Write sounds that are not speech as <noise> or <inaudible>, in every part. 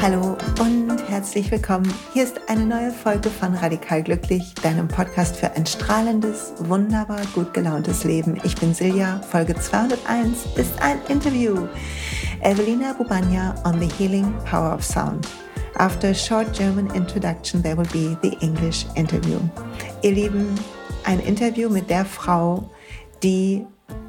Hallo und herzlich willkommen. Hier ist eine neue Folge von Radikal Glücklich, deinem Podcast für ein strahlendes, wunderbar gut gelauntes Leben. Ich bin Silja. Folge 201 ist ein Interview. Evelina Bubania on the healing power of sound. After a short German introduction, there will be the English interview. Ihr Lieben, ein Interview mit der Frau, die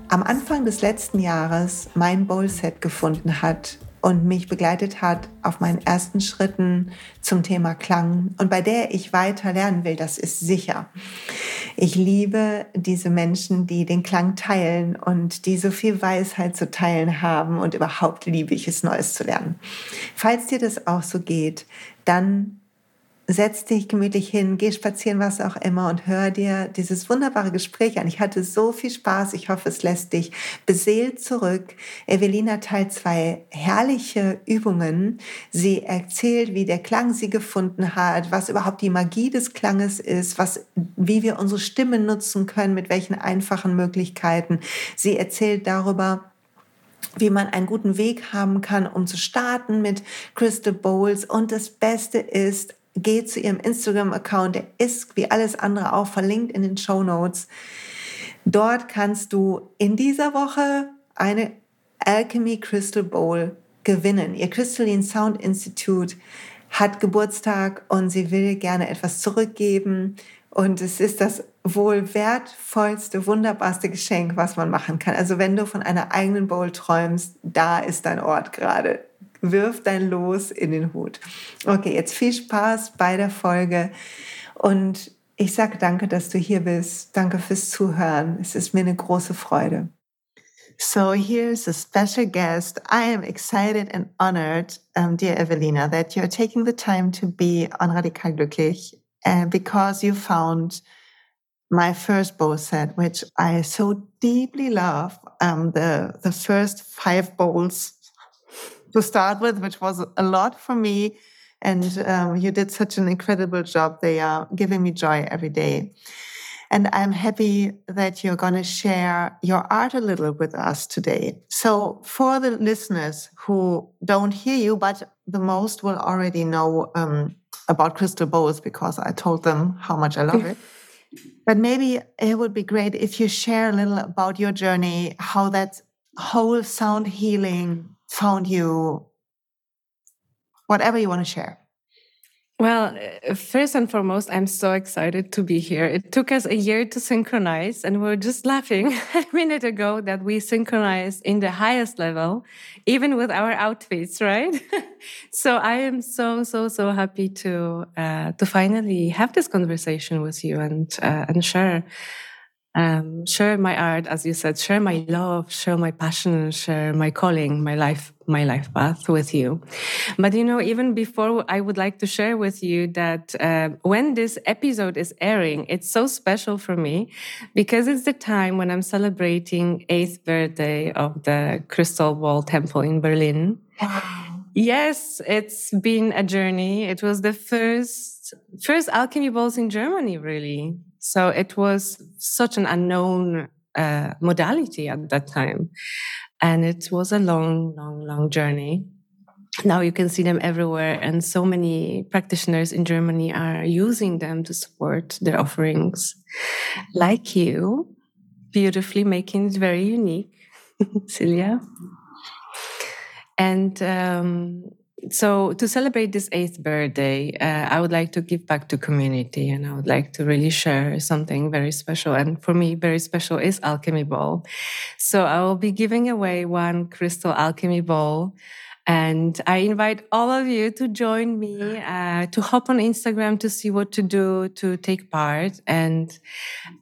am Anfang des letzten Jahres mein Bowl-Set gefunden hat und mich begleitet hat auf meinen ersten Schritten zum Thema Klang und bei der ich weiter lernen will, das ist sicher. Ich liebe diese Menschen, die den Klang teilen und die so viel Weisheit zu teilen haben und überhaupt liebe ich es, Neues zu lernen. Falls dir das auch so geht, dann setz dich gemütlich hin, geh spazieren, was auch immer und hör dir dieses wunderbare Gespräch an. Ich hatte so viel Spaß. Ich hoffe, es lässt dich beseelt zurück. Evelina teilt zwei herrliche Übungen. Sie erzählt, wie der Klang sie gefunden hat, was überhaupt die Magie des Klanges ist, was, wie wir unsere Stimme nutzen können, mit welchen einfachen Möglichkeiten. Sie erzählt darüber, wie man einen guten Weg haben kann, um zu starten mit Crystal Bowls. Und das Beste ist, geh zu ihrem Instagram-Account, der ist wie alles andere auch verlinkt in den Show Notes. Dort kannst du in dieser Woche eine Alchemy Crystal Bowl gewinnen. Ihr Crystalline Sound Institute hat Geburtstag und sie will gerne etwas zurückgeben. Und es ist das wohl wertvollste, wunderbarste Geschenk, was man machen kann. Also wenn du von einer eigenen Bowl träumst, da ist dein Ort gerade wirf dein Los in den Hut. Okay, jetzt viel Spaß bei der Folge und ich sage danke, dass du hier bist. Danke fürs Zuhören. Es ist mir eine große Freude. So here's a special guest. I am excited and honored, um, dear Evelina, that you're taking the time to be on Radikal Glücklich uh, because you found my first bowl set, which I so deeply love. Um, the the first five bowls to start with, which was a lot for me. And um, you did such an incredible job. They are giving me joy every day. And I'm happy that you're going to share your art a little with us today. So, for the listeners who don't hear you, but the most will already know um, about crystal bowls because I told them how much I love it. <laughs> But maybe it would be great if you share a little about your journey, how that whole sound healing found you, whatever you want to share. Well, uh, first and foremost, I'm so excited to be here. It took us a year to synchronize, and we are just laughing <laughs> a minute ago that we synchronized in the highest level, even with our outfits, right? <laughs> so I am so so so happy to uh, to finally have this conversation with you and uh, and share um, share my art, as you said, share my love, share my passion, share my calling, my life, my life path with you. But you know, even before, I would like to share with you that uh, when this episode is airing, it's so special for me because it's the time when I'm celebrating eighth birthday of the Crystal Ball Temple in Berlin. Yes, it's been a journey. It was the first first alchemy balls in Germany, really. So it was such an unknown uh, modality at that time. And it was a long, long, long journey. Now you can see them everywhere, and so many practitioners in Germany are using them to support their offerings, like you, beautifully making it very unique, <laughs> Silja. And um, so to celebrate this eighth birthday, uh, I would like to give back to community and I would like to really share something very special. And for me, very special is Alchemy Ball. So I will be giving away one crystal alchemy ball and I invite all of you to join me, uh, to hop on Instagram to see what to do to take part. And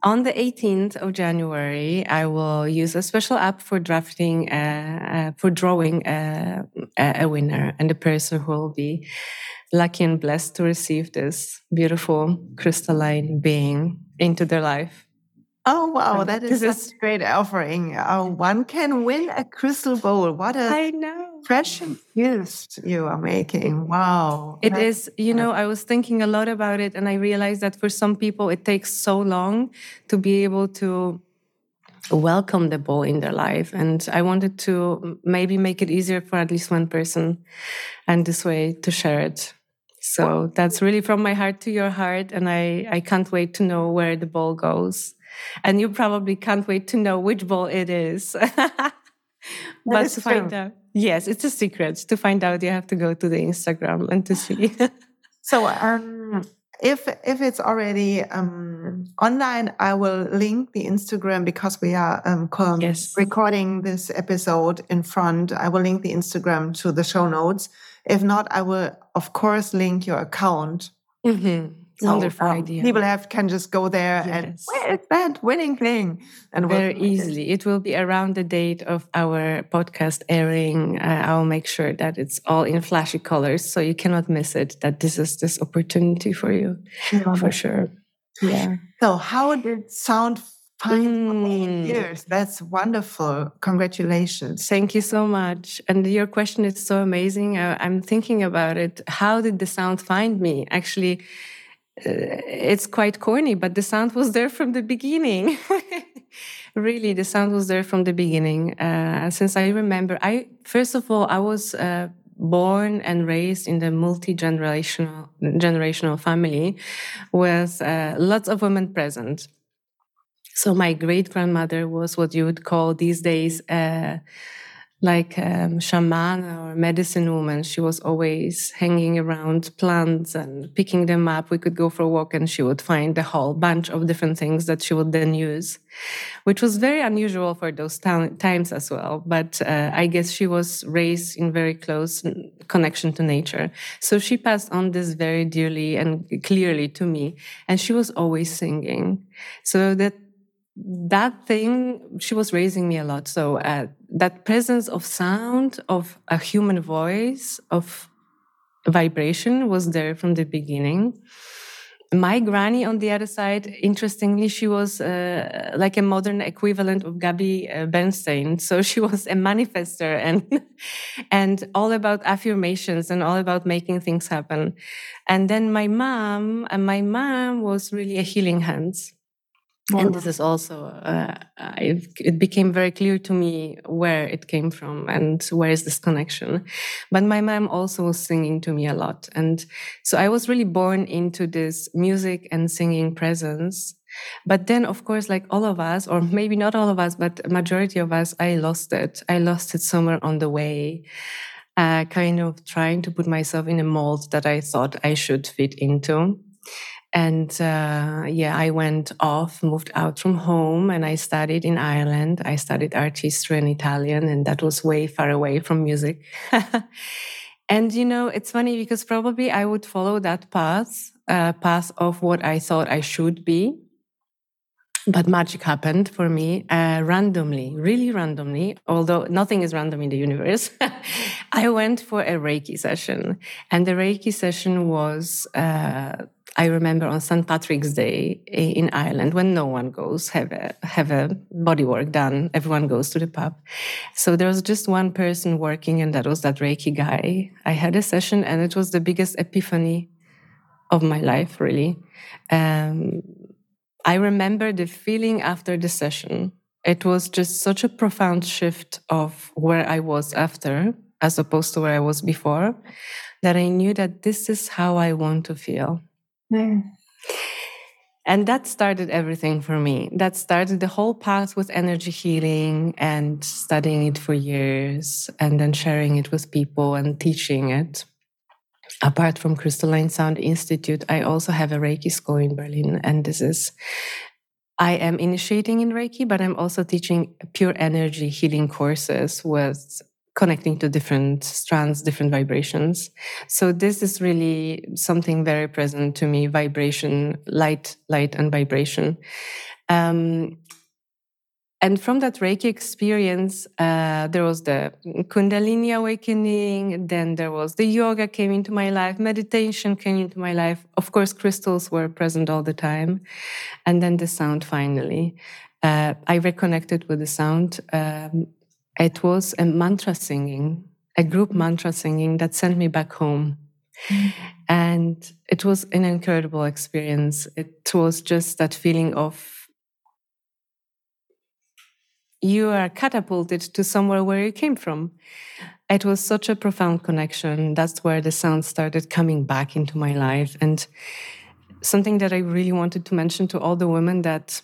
on the 18th of January, I will use a special app for drafting, uh, uh, for drawing uh, a, a winner and the person who will be lucky and blessed to receive this beautiful crystalline being into their life. Oh wow, that is a great offering. Oh, one can win a crystal bowl. What a I know precious gift you are making. Wow. It is, you know, I was thinking a lot about it and I realized that for some people it takes so long to be able to welcome the ball in their life. And I wanted to maybe make it easier for at least one person and this way to share it. So that's really from my heart to your heart. And I, I can't wait to know where the ball goes. And you probably can't wait to know which ball it is. <laughs> but to find true. out, yes, it's a secret. To find out, you have to go to the Instagram and to see. <laughs> so, um, if if it's already um, online, I will link the Instagram because we are um, yes. recording this episode in front. I will link the Instagram to the show notes. If not, I will of course link your account. Mm-hmm. So, Wonderful um, idea. People have can just go there yes. and where's that winning thing? And very easily. It will be around the date of our podcast airing. Uh, I'll make sure that it's all in flashy colors, so you cannot miss it. That this is this opportunity for you, for sure. Yeah. So, how did sound Mm. years. That's wonderful. Congratulations. Thank you so much. And your question is so amazing. I, I'm thinking about it. How did the sound find me? Actually, it's quite corny, but the sound was there from the beginning. <laughs> really, the sound was there from the beginning. Uh, since I remember, I first of all, I was uh, born and raised in the multi generational generational family with uh, lots of women present. So my great grandmother was what you would call these days uh, like um, shaman or medicine woman. She was always hanging around plants and picking them up. We could go for a walk and she would find a whole bunch of different things that she would then use, which was very unusual for those times as well. But uh, I guess she was raised in very close connection to nature. So she passed on this very dearly and clearly to me. And she was always singing. So that that thing she was raising me a lot. So uh, that presence of sound of a human voice of vibration was there from the beginning. My granny on the other side interestingly she was uh, like a modern equivalent of gabby uh, bernstein. <laughs> So she was a manifester and <laughs> and all about affirmations and all about making things happen. And then my mom and my mom was really a healing hands and this is also uh, it became very clear to me where it came from and where is this connection. But my mom also was singing to me a lot. And so i was really born into this music and singing presence. But then of course like all of us or maybe not all of us but a majority of us i lost it. I lost it somewhere on the way uh, kind of trying to put myself in a mold that i thought i should fit into and uh, yeah, I went off, moved out from home, and I studied in Ireland. I studied art history and Italian, and that was way far away from music. <laughs> and you know, it's funny because probably I would follow that path, uh, path of what I thought I should be. But magic happened for me uh, randomly, really randomly, although nothing is random in the universe. <laughs> I went for a Reiki session, and the Reiki session was uh, I remember on St. Patrick's Day in Ireland when no one goes have a have a body work done. Everyone goes to the pub. So there was just one person working, and that was that Reiki guy. I had a session, and it was the biggest epiphany of my life, really. Um, I remember the feeling after the session. It was just such a profound shift of where I was after, as opposed to where I was before, that I knew that this is how I want to feel Mm. and that started everything for me. That started the whole path with energy healing and studying it for years and then sharing it with people and teaching it. Apart from Crystalline Sound Institute, I also have a Reiki school in Berlin. And this is, I am initiating in Reiki, but I'm also teaching pure energy healing courses with connecting to different strands, different vibrations. So this is really something very present to me, vibration, light, light and vibration. Um, and from that Reiki experience, uh, there was the Kundalini awakening. Then there was the yoga came into my life, meditation came into my life. Of course, crystals were present all the time, and then the sound finally. Uh, I reconnected with the sound um, it was a mantra singing. a group mantra singing that sent me back home. Mm. And it was an incredible experience. It was just that feeling of you are catapulted to somewhere where you came from. It was such a profound connection. That's where the sound started coming back into my life. And something that I really wanted to mention to all the women that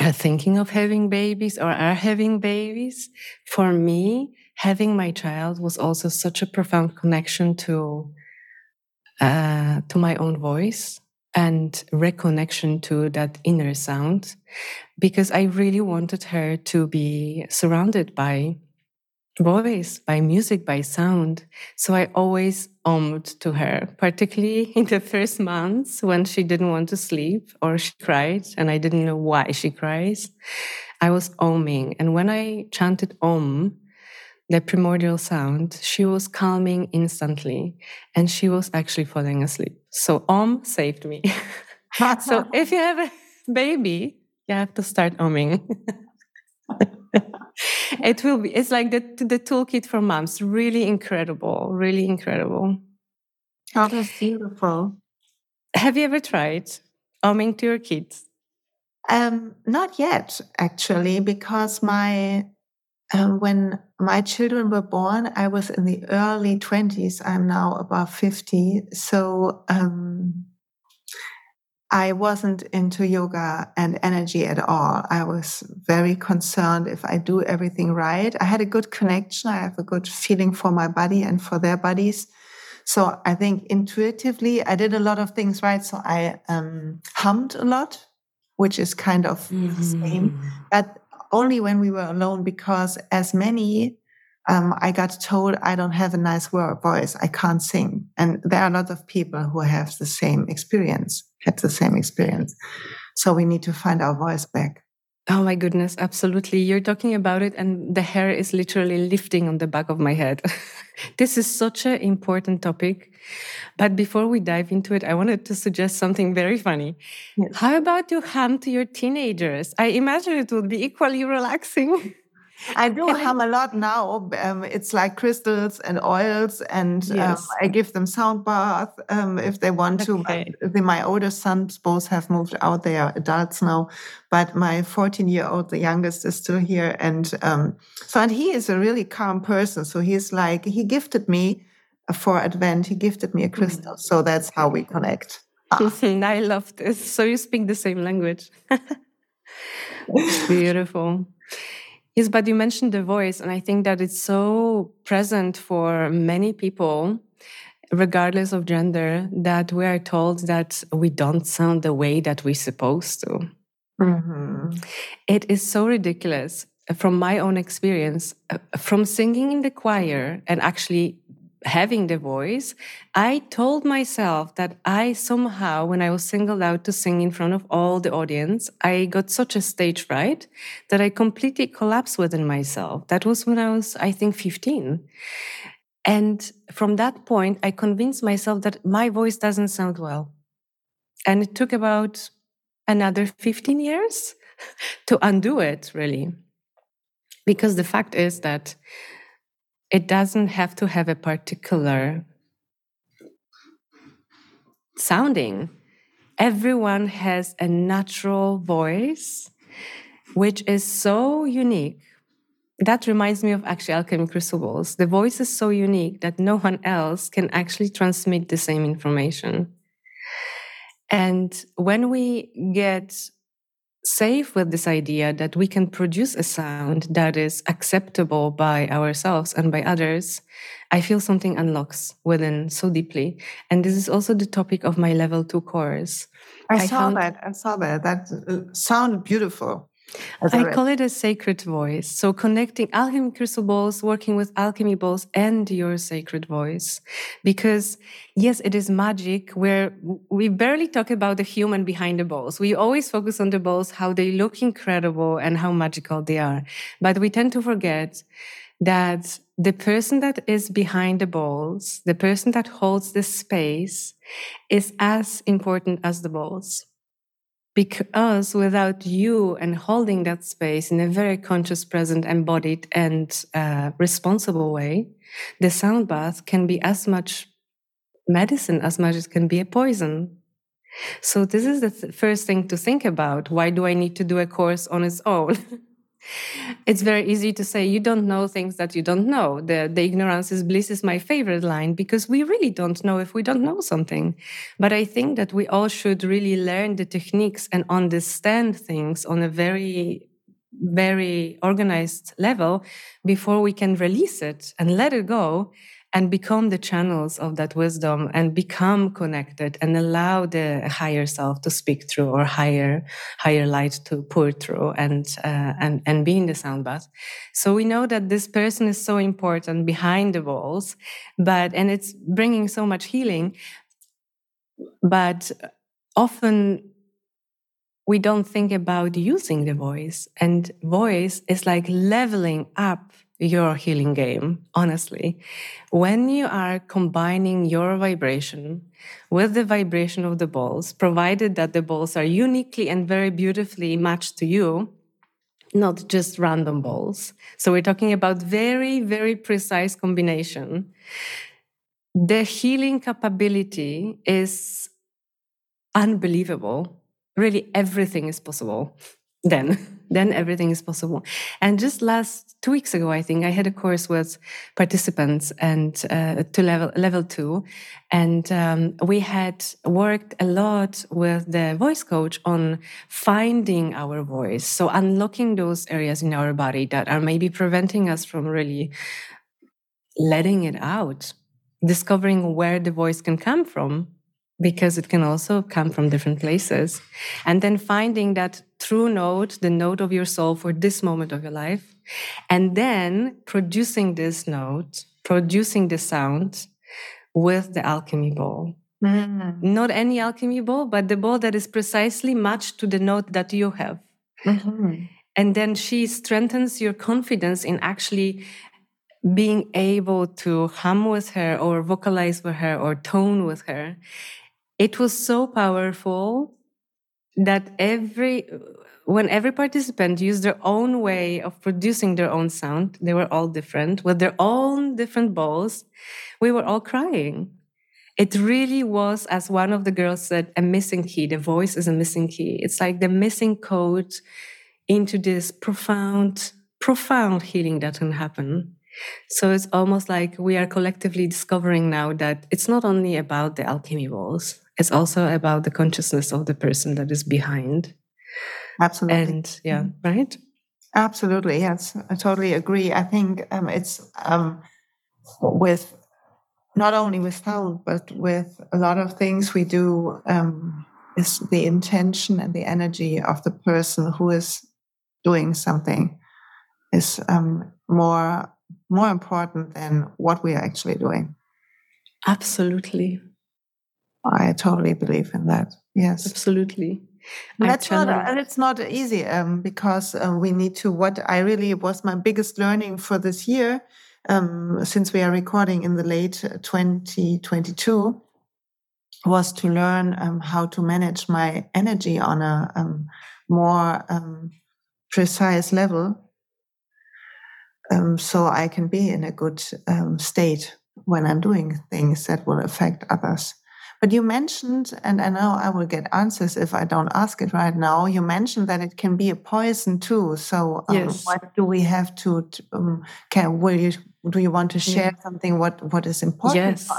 are thinking of having babies or are having babies, for me, having my child was also such a profound connection to uh, to my own voice and reconnection to that inner sound because I really wanted her to be surrounded by voice, by music, by sound. So I always ommed to her, particularly <laughs> in the first months when she didn't want to sleep or she cried and I didn't know why she cries. I was oming. And when I chanted om, the primordial sound, she was calming instantly and she was actually falling asleep. So Om saved me. <laughs> so <laughs> if you have a baby, you have to start oming. <laughs> it will be, it's like the, the toolkit for moms. Really incredible, really incredible. Oh, that's beautiful. Have you ever tried oming to your kids? Um, not yet, actually, because my um, when my children were born, I was in the early 20s. I'm now above 50. So um, I wasn't into yoga and energy at all. I was very concerned if I do everything right. I had a good connection. I have a good feeling for my body and for their bodies. So I think intuitively, I did a lot of things right. So I um, hummed a lot, which is kind of mm-hmm. the same. Mm-hmm. But only when we were alone because as many um, I got told I don't have a nice voice. I can't sing. And there are a lot of people who have the same experience, had the same experience. So we need to find our voice back. Oh my goodness, absolutely. You're talking about it, and the hair is literally lifting on the back of my head. <laughs> this is such an important topic. But before we dive into it, I wanted to suggest something very funny. Yes. How about you hum to your teenagers? I imagine it would be equally relaxing. <laughs> I do hum a lot now. Um, it's like crystals and oils, and um, yes. um, I give them sound bath um, if they want okay. to. The, my older sons both have moved out; they are adults now. But my 14-year-old, the youngest, is still here, and um, so and he is a really calm person. So he's like he gifted me for Advent. He gifted me a crystal, mm. so that's how we connect. Ah. <laughs> I love this. So you speak the same language. <laughs> Beautiful. Yes, but you mentioned the voice, and I think that it's so present for many people, regardless of gender, that we are told that we don't sound the way that we're supposed to. Mm-hmm. It is so ridiculous from my own experience, uh, from singing in the choir and actually having the voice, I told myself that I somehow, when I was singled out to sing in front of all the audience, I got such a stage fright that I completely collapsed within myself. That was when I was, I think, 15. And from that point, I convinced myself that my voice doesn't sound well. And it took about another 15 years <laughs> to undo it, really. Because the fact is that it doesn't have to have a particular sounding. Everyone has a natural voice, which is so unique. That reminds me of actually alchemy crucibles. The voice is so unique that no one else can actually transmit the same information. And when we get safe with this idea that we can produce a sound that is acceptable by ourselves and by others, I feel something unlocks within so deeply. And this is also the topic of my level two course. I, I saw found, that. I saw that. That uh, sounded beautiful. I call it a sacred voice. So connecting alchemy crucibles, working with alchemy balls and your sacred voice. Because yes, it is magic where we barely talk about the human behind the balls. We always focus on the balls, how they look incredible and how magical they are. But we tend to forget that the person that is behind the balls, the person that holds the space is as important as the balls because without you and holding that space in a very conscious, present, embodied, and uh, responsible way, the sound bath can be as much medicine as much as it can be a poison. So this is the th- first thing to think about. Why do I need to do a course on its own? <laughs> it's very easy to say you don't know things that you don't know. The, the ignorance is bliss is my favorite line because we really don't know if we don't know something. But I think that we all should really learn the techniques and understand things on a very very organized level before we can release it and let it go and become the channels of that wisdom and become connected and allow the higher self to speak through or higher higher light to pour through and uh, and and be in the sound bath. So we know that this person is so important behind the walls but and it's bringing so much healing but often we don't think about using the voice. And voice is like leveling up your healing game, honestly. When you are combining your vibration with the vibration of the balls, provided that the balls are uniquely and very beautifully matched to you, not just random balls. So we're talking about very, very precise combination. The healing capability is unbelievable. Really, everything is possible then. <laughs> then everything is possible. And just last two weeks ago, I think I had a course with participants and uh, to level level two, and um, we had worked a lot with the voice coach on finding our voice, so unlocking those areas in our body that are maybe preventing us from really letting it out, discovering where the voice can come from because it can also come from different places. And then finding that true note, the note of your soul for this moment of your life, and then producing this note, producing the sound with the alchemy ball. Mm. Not any alchemy ball, but the ball that is precisely matched to the note that you have. Mm-hmm. And then she strengthens your confidence in actually being able to hum with her or vocalize with her or tone with her it was so powerful that every when every participant used their own way of producing their own sound they were all different with their own different balls we were all crying. It really was as one of the girls said a missing key. The voice is a missing key. It's like the missing code into this profound profound healing that can happen. So it's almost like we are collectively discovering now that it's not only about the alchemy balls it's also about the consciousness of the person that is behind. Absolutely. And yeah, mm-hmm. right? Absolutely. Yes, I totally agree. I think um, it's um, with not only with sound, but with a lot of things we do um, is the intention and the energy of the person who is doing something is um, more more important than what we are actually doing. Absolutely. I totally believe in that. Yes, absolutely. That's not, and it's not easy um, because um, we need to. What I really was my biggest learning for this year, um, since we are recording in the late 2022, was to learn um, how to manage my energy on a um, more um, precise level, so I can be in a good state when I'm doing things that will affect others. But you mentioned, and I know I will get answers if I don't ask it right now. You mentioned that it can be a poison too. So, um, yes. what do we have to? Um, can will you? Do you want to share yeah. something? What What is important? Yes,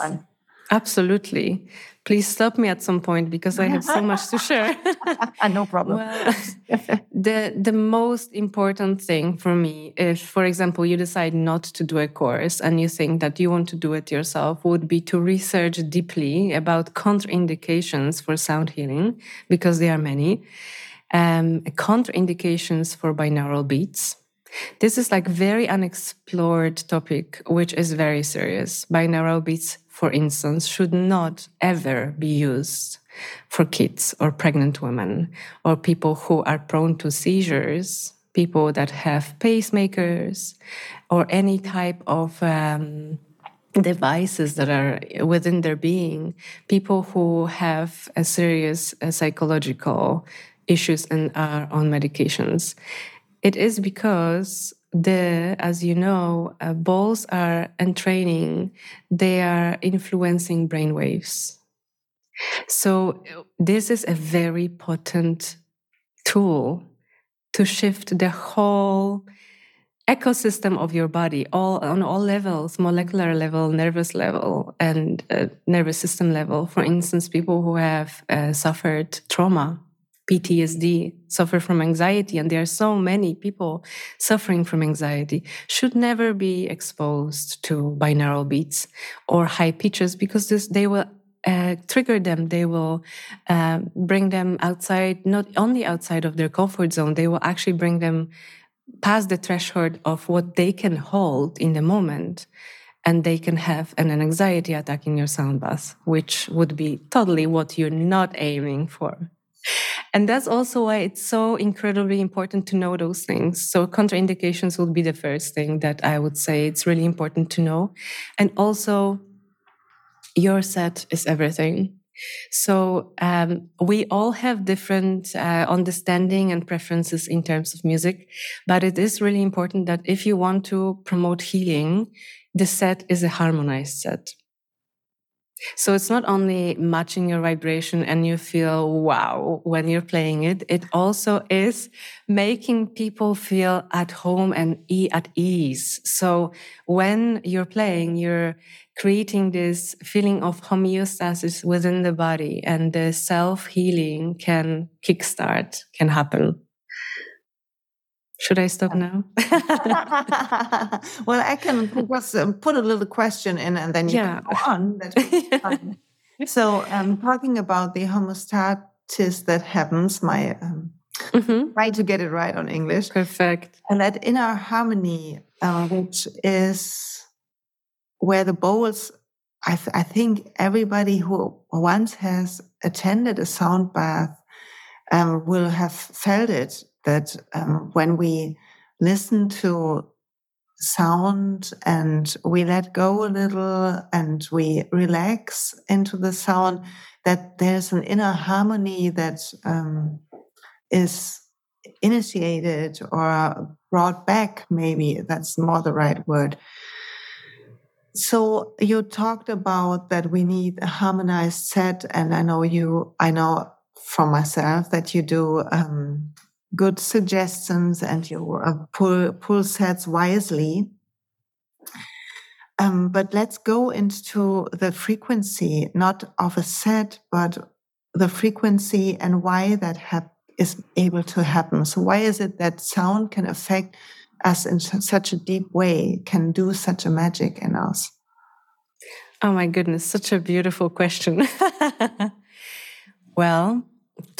absolutely please stop me at some point because I have so <laughs> much to share. And <laughs> no problem. Well, the the most important thing for me, if for example you decide not to do a course and you think that you want to do it yourself, would be to research deeply about contraindications for sound healing because there are many. Um, contraindications for binaural beats. This is like very unexplored topic, which is very serious. Binaural beats for instance, should not ever be used for kids or pregnant women or people who are prone to seizures, people that have pacemakers or any type of um, devices that are within their being, people who have a serious uh, psychological issues and are on medications. It is because the, as you know, uh, balls are entraining, they are influencing brain waves. So this is a very potent tool to shift the whole ecosystem of your body all on all levels molecular level nervous level and uh, nervous system level for instance people who have uh, suffered trauma PTSD, suffer from anxiety, and there are so many people suffering from anxiety, should never be exposed to binaural beats or high pitches because this, they will uh, trigger them. They will uh, bring them outside, not only outside of their comfort zone, they will actually bring them past the threshold of what they can hold in the moment. And they can have an, an anxiety attack in your sound bath, which would be totally what you're not aiming for. And that's also why it's so incredibly important to know those things. So contraindications would be the first thing that I would say it's really important to know. And also your set is everything. So um, we all have different uh, understanding and preferences in terms of music, but it is really important that if you want to promote healing, the set is a harmonized set. So it's not only matching your vibration and you feel wow when you're playing it, it also is making people feel at home and e at ease. So when you're playing, you're creating this feeling of homeostasis within the body and the self healing can kickstart, can happen. Should I stop now? <laughs> well, I can put a little question in and then you yeah. can go on. <laughs> so, um, talking about the homeostasis that happens, my um, mm-hmm. try to get it right on English. Perfect. And that inner harmony, uh, which is where the bowls, I, th- I think everybody who once has attended a sound bath um, will have felt it that um, when we listen to sound and we let go a little and we relax into the sound, that there's an inner harmony that um, is initiated or brought back, maybe that's more the right word. So you talked about that we need a harmonized set, and I know you, I know from myself that you do um, good suggestions and you uh, pull pull sets wisely. Um, but let's go into the frequency, not of a set, but the frequency and why that hap- is able to happen. So, why is it that sound can affect us in such a deep way, can do such a magic in us? Oh my goodness, such a beautiful question. <laughs> well,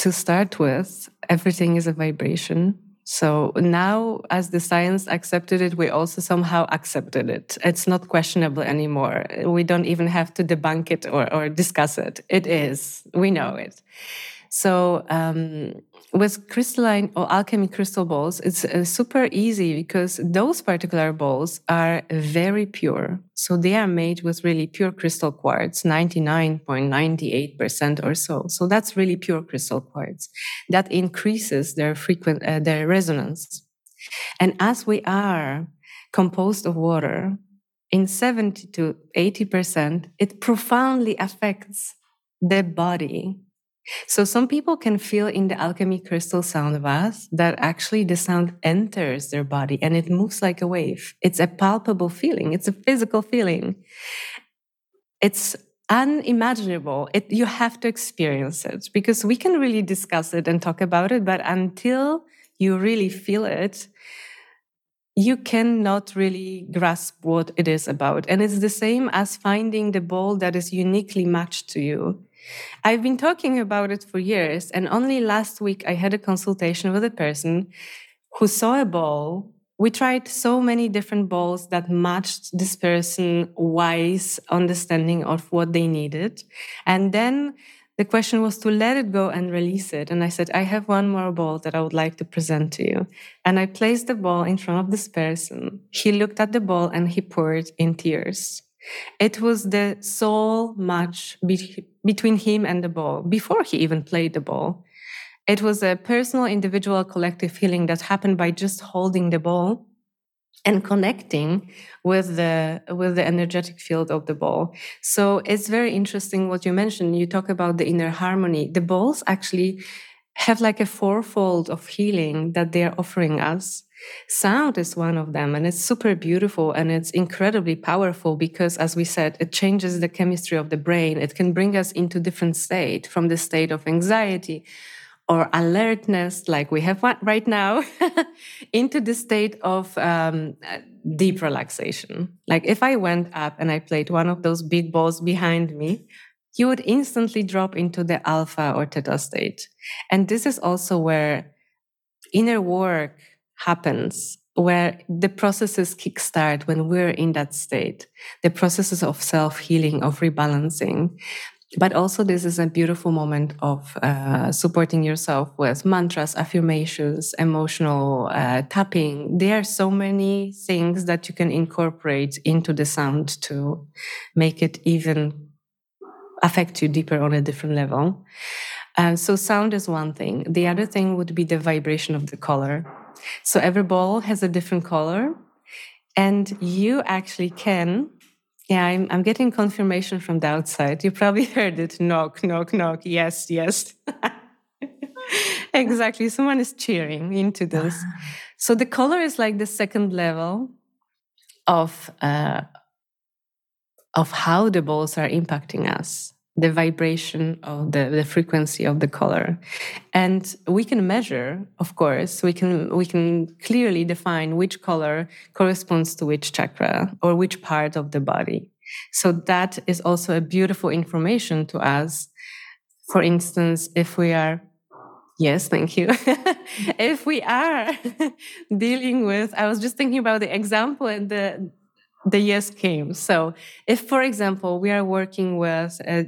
to start with, everything is a vibration. So now, as the science accepted it, we also somehow accepted it. It's not questionable anymore. We don't even have to debunk it or, or discuss it. It is. We know it. So um, with crystalline or alchemy crystal balls, it's uh, super easy because those particular balls are very pure. So they are made with really pure crystal quartz, 99.98% or so. So that's really pure crystal quartz. That increases their frequent, uh, their resonance. And as we are composed of water, in 70 to 80%, it profoundly affects the body so some people can feel in the alchemy crystal sound bath that actually the sound enters their body and it moves like a wave. It's a palpable feeling. It's a physical feeling. It's unimaginable. It, you have to experience it because we can really discuss it and talk about it, but until you really feel it, you cannot really grasp what it is about. And it's the same as finding the ball that is uniquely matched to you. I've been talking about it for years, and only last week I had a consultation with a person who saw a ball. We tried so many different balls that matched this person's wise understanding of what they needed. And then the question was to let it go and release it. And I said, I have one more ball that I would like to present to you. And I placed the ball in front of this person. He looked at the ball and he poured in tears. It was the soul match be- between him and the ball before he even played the ball. It was a personal, individual, collective healing that happened by just holding the ball and connecting with the with the energetic field of the ball. So it's very interesting what you mentioned. You talk about the inner harmony. The balls actually have like a fourfold of healing that they're offering us sound is one of them and it's super beautiful and it's incredibly powerful because as we said it changes the chemistry of the brain it can bring us into different state from the state of anxiety or alertness, like we have right now, <laughs> into the state of um, deep relaxation. Like if I went up and I played one of those big balls behind me, you would instantly drop into the alpha or theta state. And this is also where inner work happens, where the processes kickstart when we're in that state, the processes of self healing, of rebalancing. But also this is a beautiful moment of uh, supporting yourself with mantras affirmations emotional uh, tapping. There are so many things that you can incorporate into the sound to make it even affect you deeper on a different level. Uh, so sound is one thing. The other thing would be the vibration of the color so every ball has a different color and you actually can yeah, I'm, I'm getting confirmation from the outside. You probably <laughs> heard it knock, knock, knock. Yes, yes. <laughs> exactly. Someone is cheering into this. So the color is like the second level of uh, of how the balls are impacting us the vibration of the, the frequency of the color. And we can measure of course we can we can clearly define which color corresponds to which chakra or which part of the body. So that is also a beautiful information to us. For instance if we are Yes, thank you. <laughs> if we are <laughs> dealing with, I was just thinking about the example and the the yes came. So, if, for example, we are working with uh,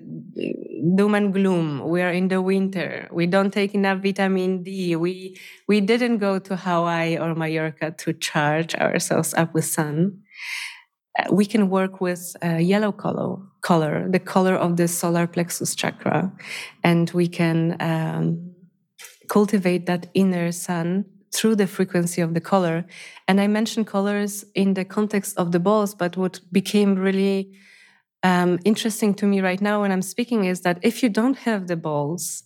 doom and gloom, we are in the winter, we don't take enough vitamin D, we we didn't go to Hawaii or Mallorca to charge ourselves up with sun. Uh, we can work with uh, yellow color, color, the color of the solar plexus chakra, and we can um, cultivate that inner sun through the frequency of the color. And I mentioned colors in the context of the balls, but what became really um, interesting to me right now when I'm speaking is that if you don't have the balls,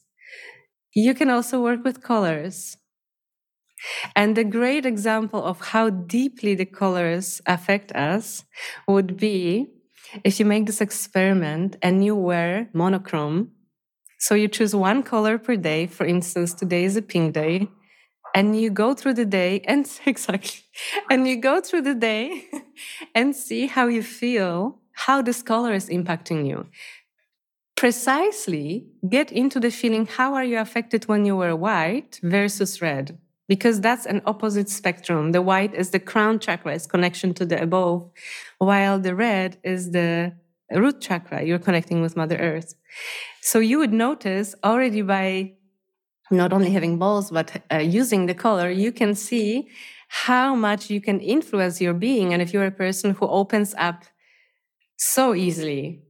you can also work with colors. And the great example of how deeply the colors affect us would be if you make this experiment and you wear monochrome. So you choose one color per day. For instance, today is a pink day and you go through the day <laughs> and exactly and you go through the day <laughs> and see how you feel how this color is impacting you. Precisely get into the feeling how are you affected when you wear white versus red? Because that's an opposite spectrum. The white is the crown chakra its connection to the above while the red is the root chakra you're connecting with mother earth. So you would notice already by not only having balls, but uh, using the color, you can see how much you can influence your being. And if you're a person who opens up so easily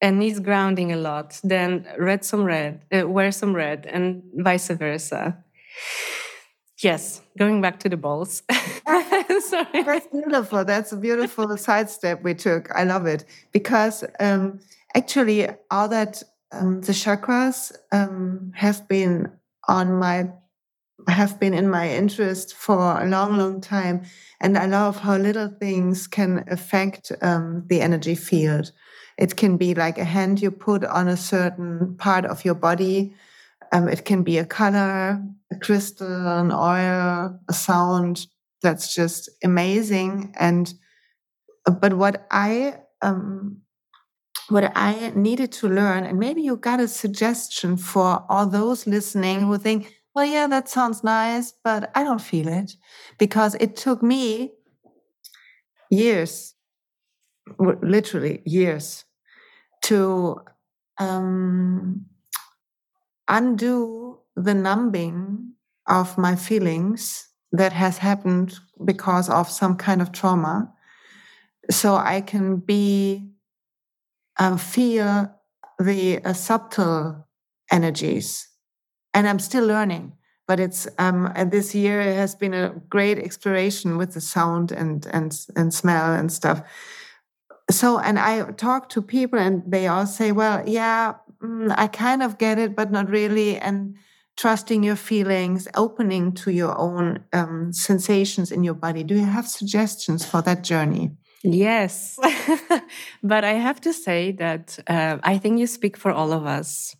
and needs grounding a lot, then red some red, uh, wear some red, and vice versa. Yes, going back to the balls. <laughs> That's beautiful. That's a beautiful sidestep we took. I love it because um, actually all that um, the chakras um, have been on my have been in my interest for a long, long time, and I love how little things can affect um, the energy field. It can be like a hand you put on a certain part of your body. Um, it can be a color, a crystal, an oil, a sound. That's just amazing. And but what I um, what I needed to learn, and maybe you got a suggestion for all those listening who think, well, yeah, that sounds nice, but I don't feel it because it took me years, literally years, to um, undo the numbing of my feelings that has happened because of some kind of trauma. So I can be um, feel the uh, subtle energies and I'm still learning. But it's um, and this year has been a great exploration with the sound and and and smell and stuff. So and I talk to people and they all say, "Well, yeah, mm, I kind of get it, but not really." And trusting your feelings, opening to your own um, sensations in your body. Do you have suggestions for that journey? Yes, <laughs> but I have to say that uh, I think you speak for all of us.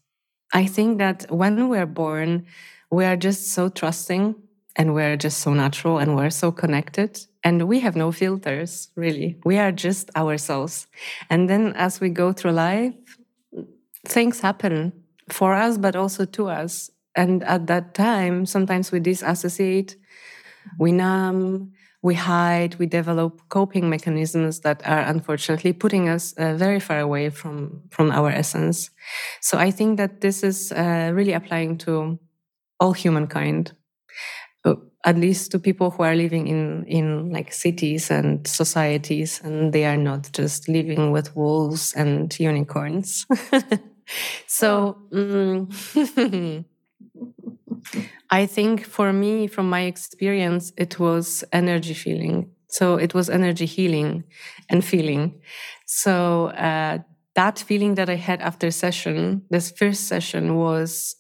I think that when we're born, we are just so trusting and we're just so natural and we're so connected and we have no filters, really. We are just ourselves. And then as we go through life, things happen for us, but also to us. And at that time, sometimes we disassociate, we numb, we hide, we develop coping mechanisms that are unfortunately putting us uh, very far away from, from our essence. So I think that this is uh, really applying to all humankind, at least to people who are living in, in like cities and societies, and they are not just living with wolves and unicorns. <laughs> so, um, <laughs> I think for me, from my experience, it was energy feeling. So it was energy healing and feeling. So uh, that feeling that I had after session, this first session was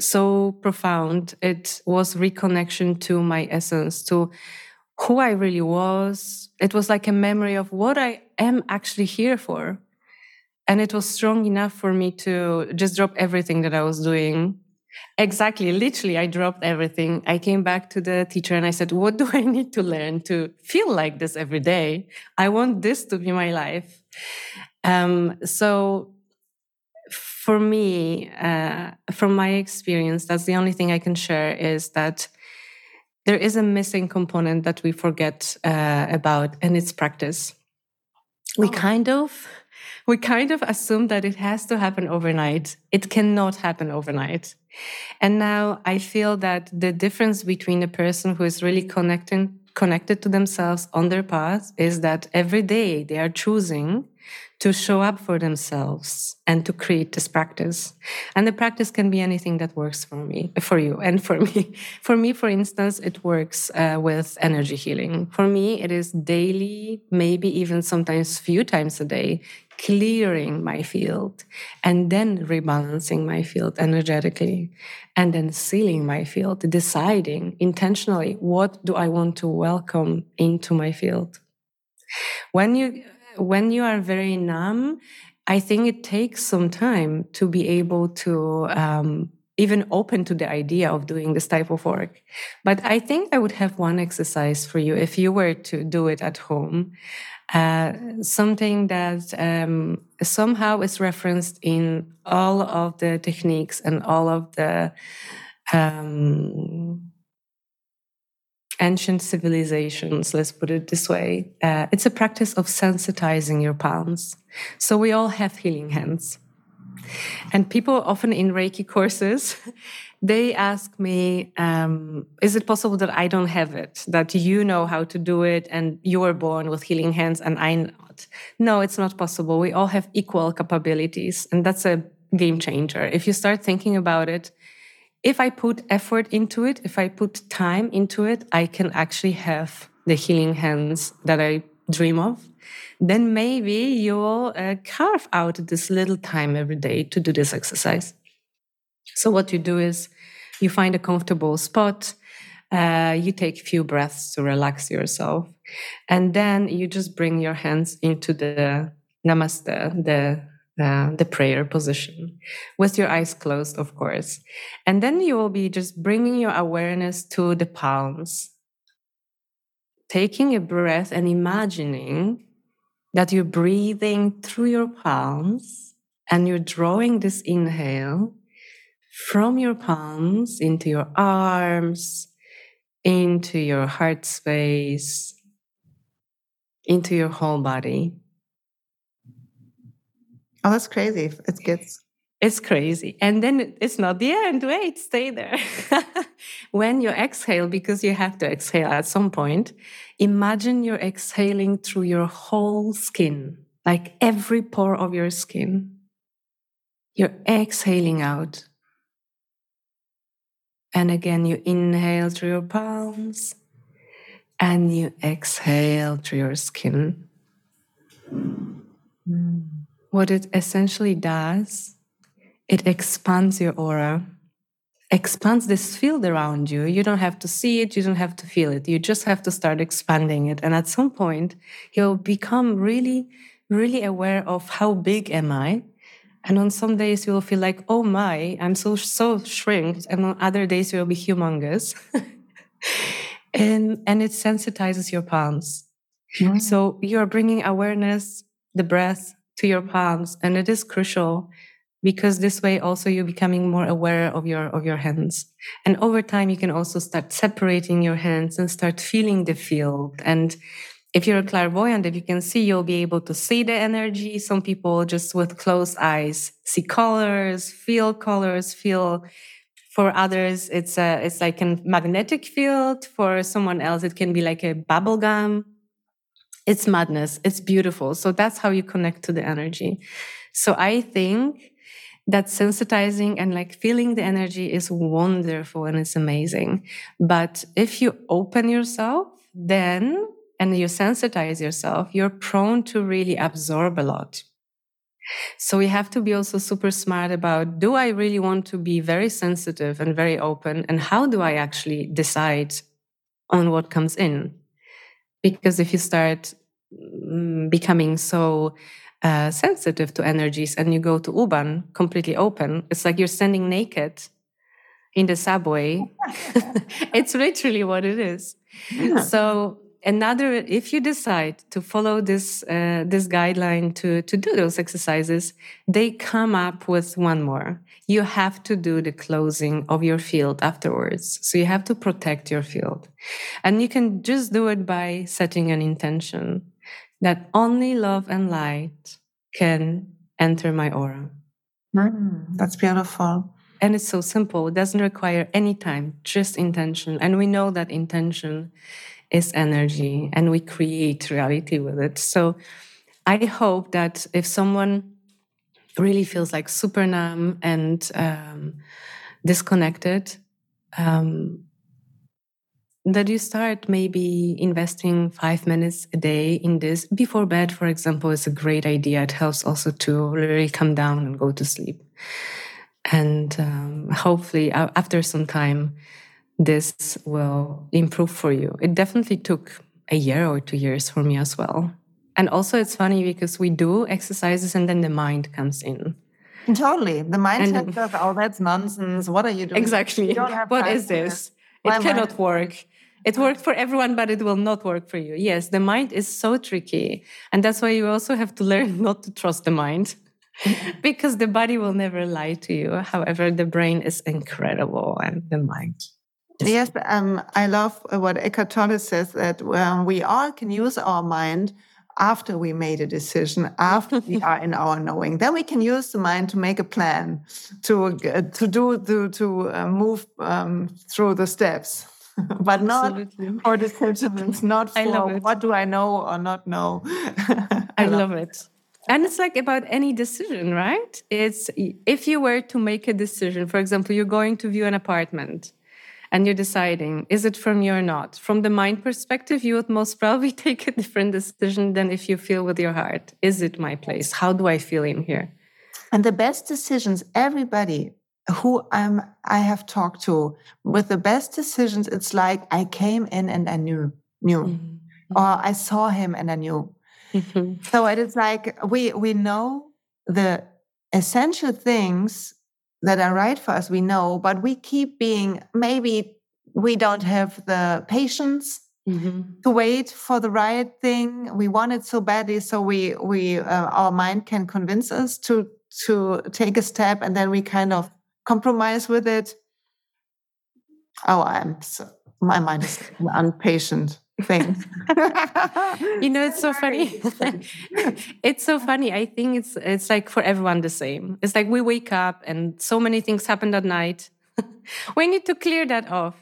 so profound. It was reconnection to my essence, to who I really was. It was like a memory of what I am actually here for. And it was strong enough for me to just drop everything that I was doing Exactly. Literally, I dropped everything. I came back to the teacher and I said, What do I need to learn to feel like this every day? I want this to be my life. Um, so, for me, uh, from my experience, that's the only thing I can share is that there is a missing component that we forget uh, about, and it's practice. We oh. kind of we kind of assume that it has to happen overnight. It cannot happen overnight. And now I feel that the difference between a person who is really connecting, connected to themselves on their path is that every day they are choosing to show up for themselves and to create this practice. And the practice can be anything that works for me, for you, and for <laughs> me. For me, for instance, it works uh, with energy healing. For me, it is daily, maybe even sometimes few times a day, clearing my field and then rebalancing my field energetically and then sealing my field, deciding intentionally what do I want to welcome into my field. When you when you are very numb, I think it takes some time to be able to um, even open to the idea of doing this type of work. But I think I would have one exercise for you if you were to do it at home. Uh, something that um, somehow is referenced in all of the techniques and all of the um, ancient civilizations, let's put it this way. Uh, it's a practice of sensitizing your palms. So we all have healing hands. And people often in Reiki courses, <laughs> they ask me, um, is it possible that I don't have it? That you know how to do it and you were born with healing hands and I not? No, it's not possible. We all have equal capabilities. And that's a game changer. If you start thinking about it, if I put effort into it, if I put time into it, I can actually have the healing hands that I dream of. Then maybe you'll uh, carve out this little time every day to do this exercise. So what you do is you find a comfortable spot, uh, you take a few breaths to relax yourself, and then you just bring your hands into the namaste, the uh, the prayer position with your eyes closed, of course. And then you will be just bringing your awareness to the palms, taking a breath and imagining that you're breathing through your palms and you're drawing this inhale from your palms into your arms, into your heart space, into your whole body. Oh, that's crazy. It gets. It's crazy. And then it's not the end. Wait, stay there. <laughs> when you exhale, because you have to exhale at some point, imagine you're exhaling through your whole skin, like every pore of your skin. You're exhaling out And again, you inhale through your palms and you exhale through your skin. Mm. What it essentially does, it expands your aura, expands this field around you. You don't have to see it, you don't have to feel it. You just have to start expanding it. And at some point, you'll become really, really aware of how big am I? And on some days you will feel like, oh my, I'm so so shrinked. And on other days you will be humongous. <laughs> and and it sensitizes your palms. Mm. So you're bringing awareness, the breath to your palms, and it is crucial because this way also you're becoming more aware of your of your hands. And over time you can also start separating your hands and start feeling the field. And if you're a clairvoyant if you can see you'll be able to see the energy. Some people just with closed eyes see colors feel colors feel for others it's a it's like a magnetic field. For someone else it can be like a bubble gum it's madness. It's beautiful. So that's how you connect to the energy. So i think that sensitizing and like feeling the energy is wonderful and it's amazing but if you open yourself then and you sensitize yourself you're prone to really absorb a lot so we have to be also super smart about do I really want to be very sensitive and very open? And how do I actually decide on what comes in? Because if you start mm, becoming so uh, sensitive to energies and you go to U-Bahn completely open, it's like you're standing naked in the subway. <laughs> <laughs> it's literally what it is. Yeah. So another if you decide to follow this uh, this guideline to to do those exercises they come up with one more you have to do the closing of your field afterwards so you have to protect your field and you can just do it by setting an intention that only love and light can enter my aura. Mm, that's beautiful. And it's so simple. It doesn't require any time just intention. And we know that intention is energy and we create reality with it. So I hope that if someone really feels like super numb and um, disconnected, um, that you start maybe investing five minutes a day in this before bed, for example, is a great idea. It helps also to really come down and go to sleep. And um, hopefully, after some time, this will improve for you. It definitely took a year or two years for me as well. And also, it's funny because we do exercises and then the mind comes in. Totally. The mind and, says, oh, that's nonsense. What are you doing? Exactly. What is this? It cannot work. It worked for everyone, but it will not work for you. Yes, the mind is so tricky. And that's why you also have to learn <laughs> not to trust the mind <laughs> because the body will never lie to you. However, the brain is incredible and the mind. Yes, um, I love what Eckhart Tolle says that um, we all can use our mind after we made a decision, after we <laughs> are in our knowing. Then we can use the mind to make a plan, to uh, to do to to uh, move um, through the steps, <laughs> but not Absolutely. for decisions, not <laughs> for what do I know or not know. <laughs> I, I love, love it. And it's like about any decision, right? It's if you were to make a decision, for example, you're going to view an apartment and you're deciding is it from you or not from the mind perspective you would most probably take a different decision than if you feel with your heart is it my place how do i feel in here and the best decisions everybody who I'm, I have talked to with the best decisions, it's like I came in and I knew, knew, mm-hmm. or I saw him and I knew. Mm-hmm. So it is like we we know the essential things that are right for us, we know, but we keep being maybe we don't have the patience mm-hmm. to wait for the right thing. We want it so badly, so we we uh, our mind can convince us to to take a step, and then we kind of compromise with it. Oh, I'm so, my mind is an impatient thing. <laughs> you know, it's so funny. <laughs> it's so funny. I think it's it's like for everyone the same. It's like we wake up and so many things happened at night. <laughs> we need to clear that off.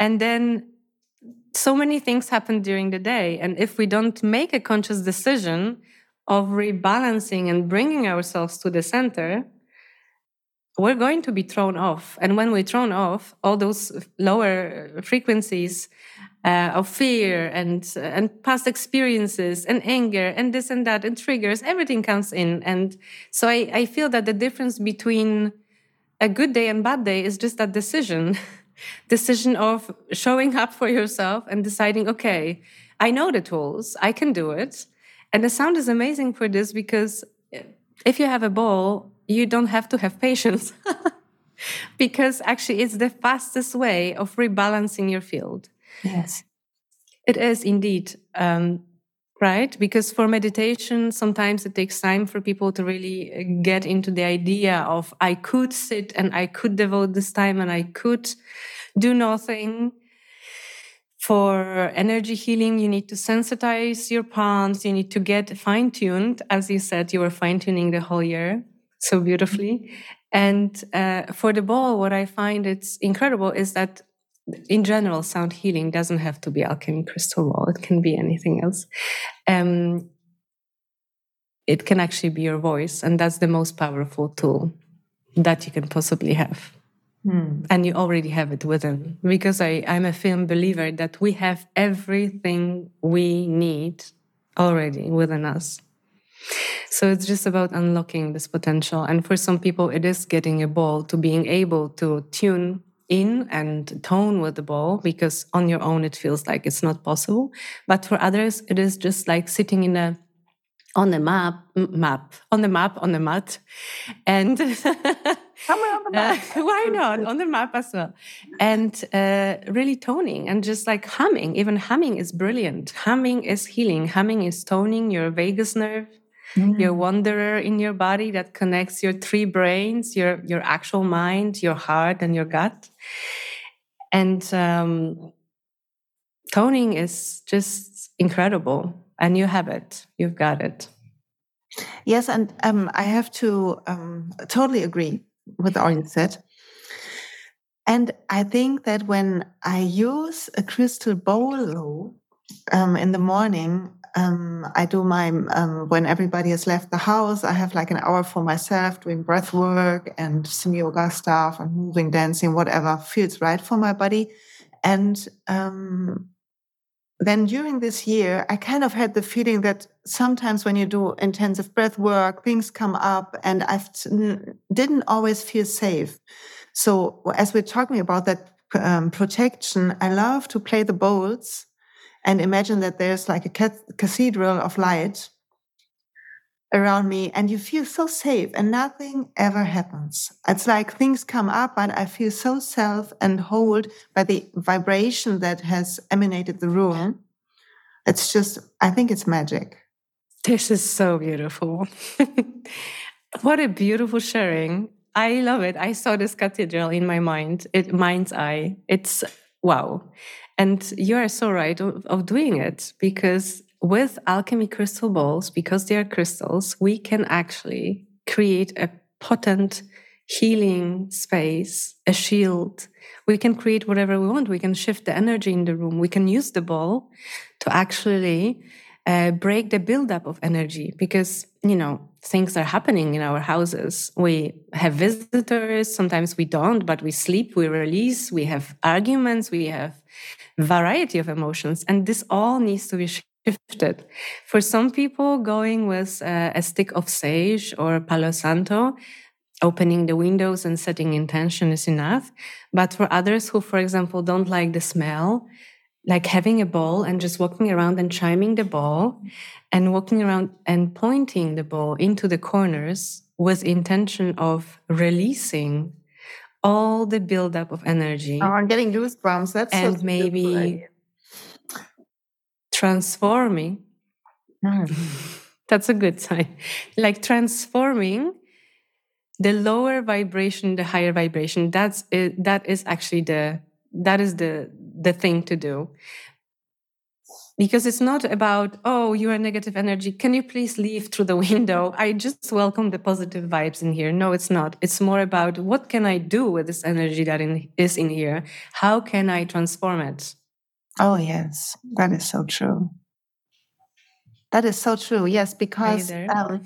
And then so many things happen during the day. And if we don't make a conscious decision of rebalancing and bringing ourselves to the center, we're going to be thrown off. And when we're thrown off, all those lower frequencies uh, of fear and uh, and past experiences and anger and this and that and triggers, everything comes in. And so I, I feel that the difference between a good day and bad day is just that decision, <laughs> decision of showing up for yourself and deciding, okay, I know the tools, I can do it. And the sound is amazing for this because if you have a ball, you don't have to have patience <laughs> because actually it's the fastest way of rebalancing your field. Yes. It is indeed. Um, right? Because for meditation, sometimes it takes time for people to really uh, get into the idea of I could sit and I could devote this time and I could do nothing. For energy healing, you need to sensitize your palms. You need to get fine tuned. As you said, you were fine tuning the whole year so beautifully. And uh, for the ball, what I find it's incredible is that in general, sound healing doesn't have to be alchemy crystal ball. It can be anything else. Um, it can actually be your voice, and that's the most powerful tool that you can possibly have. Hmm. And you already have it within. Because I, I'm a firm believer that we have everything we need already within us. So it's just about unlocking this potential. And for some people, it is getting a ball to being able to tune in and tone with the ball because on your own it feels like it's not possible. But for others, it is just like sitting in a on the map, map, on the map, on the mat, and <laughs> on the map. Uh, <laughs> why not on the map as well? And uh, really toning and just like humming. Even humming is brilliant. Humming is healing. Humming is toning your vagus nerve mm. your wanderer in your body that connects your three brains, your your actual mind, your heart, and your gut. And um, toning is just incredible, and you have it. You've got it. Yes, and um, I have to um, totally agree with all you said. And I think that when I use a crystal bowl um, in the morning, um, I do my, um, when everybody has left the house, I have like an hour for myself doing breath work and some yoga stuff and moving, dancing, whatever feels right for my body. And um, then during this year, I kind of had the feeling that sometimes when you do intensive breath work, things come up and I didn't always feel safe. So as we're talking about that um, protection, I love to play the bowls and imagine that there's like a cathedral of light around me and you feel so safe and nothing ever happens. It's like things come up but I feel so self and hold by the vibration that has emanated the room. It's just, I think it's magic. This is so beautiful. <laughs> what a beautiful sharing. I love it. I saw this cathedral in my mind, it mind's eye. It's wow. And you are so right of, doing it because with alchemy crystal balls, because they are crystals, we can actually create a potent healing space, a shield. We can create whatever we want. We can shift the energy in the room. We can use the ball to actually uh, break the buildup of energy because, you know, things are happening in our houses. We have visitors, sometimes we don't, but we sleep, we release, we have arguments, we have variety of emotions. And this all needs to be shifted. For some people, going with uh, a stick of sage or Palo Santo, opening the windows and setting intention is enough. But for others who, for example, don't like the smell, like having a ball and just walking around and chiming the ball and walking around and pointing the ball into the corners with intention of releasing all the buildup of energy. Oh, I'm getting goosebumps. That's and maybe transforming. Mm. <laughs> That's a good sign. Like transforming the lower vibration, the higher vibration. That's it, that is actually the that is the the thing to do. Because it's not about oh you are negative energy. Can you please leave through the <laughs> window? I just welcome the positive vibes in here. No it's not. It's more about what can i do with this energy that in, is in here? How can i transform it? Oh yes. That is so true. That is so true. Yes because um,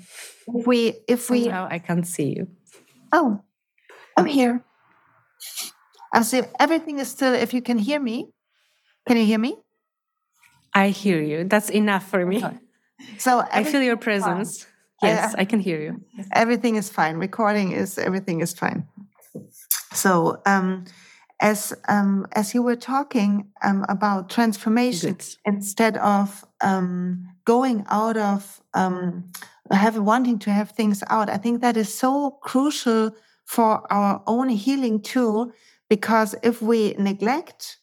if we if we Somehow i can't see you. Oh I'm here. I'm saying everything is still, if you can hear me, can you hear me? I hear you. That's enough for me. Okay. So <laughs> I feel your presence. Yes, I, I, can hear you. Everything is fine. Recording is everything is fine. So um, as um, as you were talking um, about transformation, Good. instead of um, going out of um, having wanting to have things out, I think that is so crucial for our own healing too. Because if we neglect,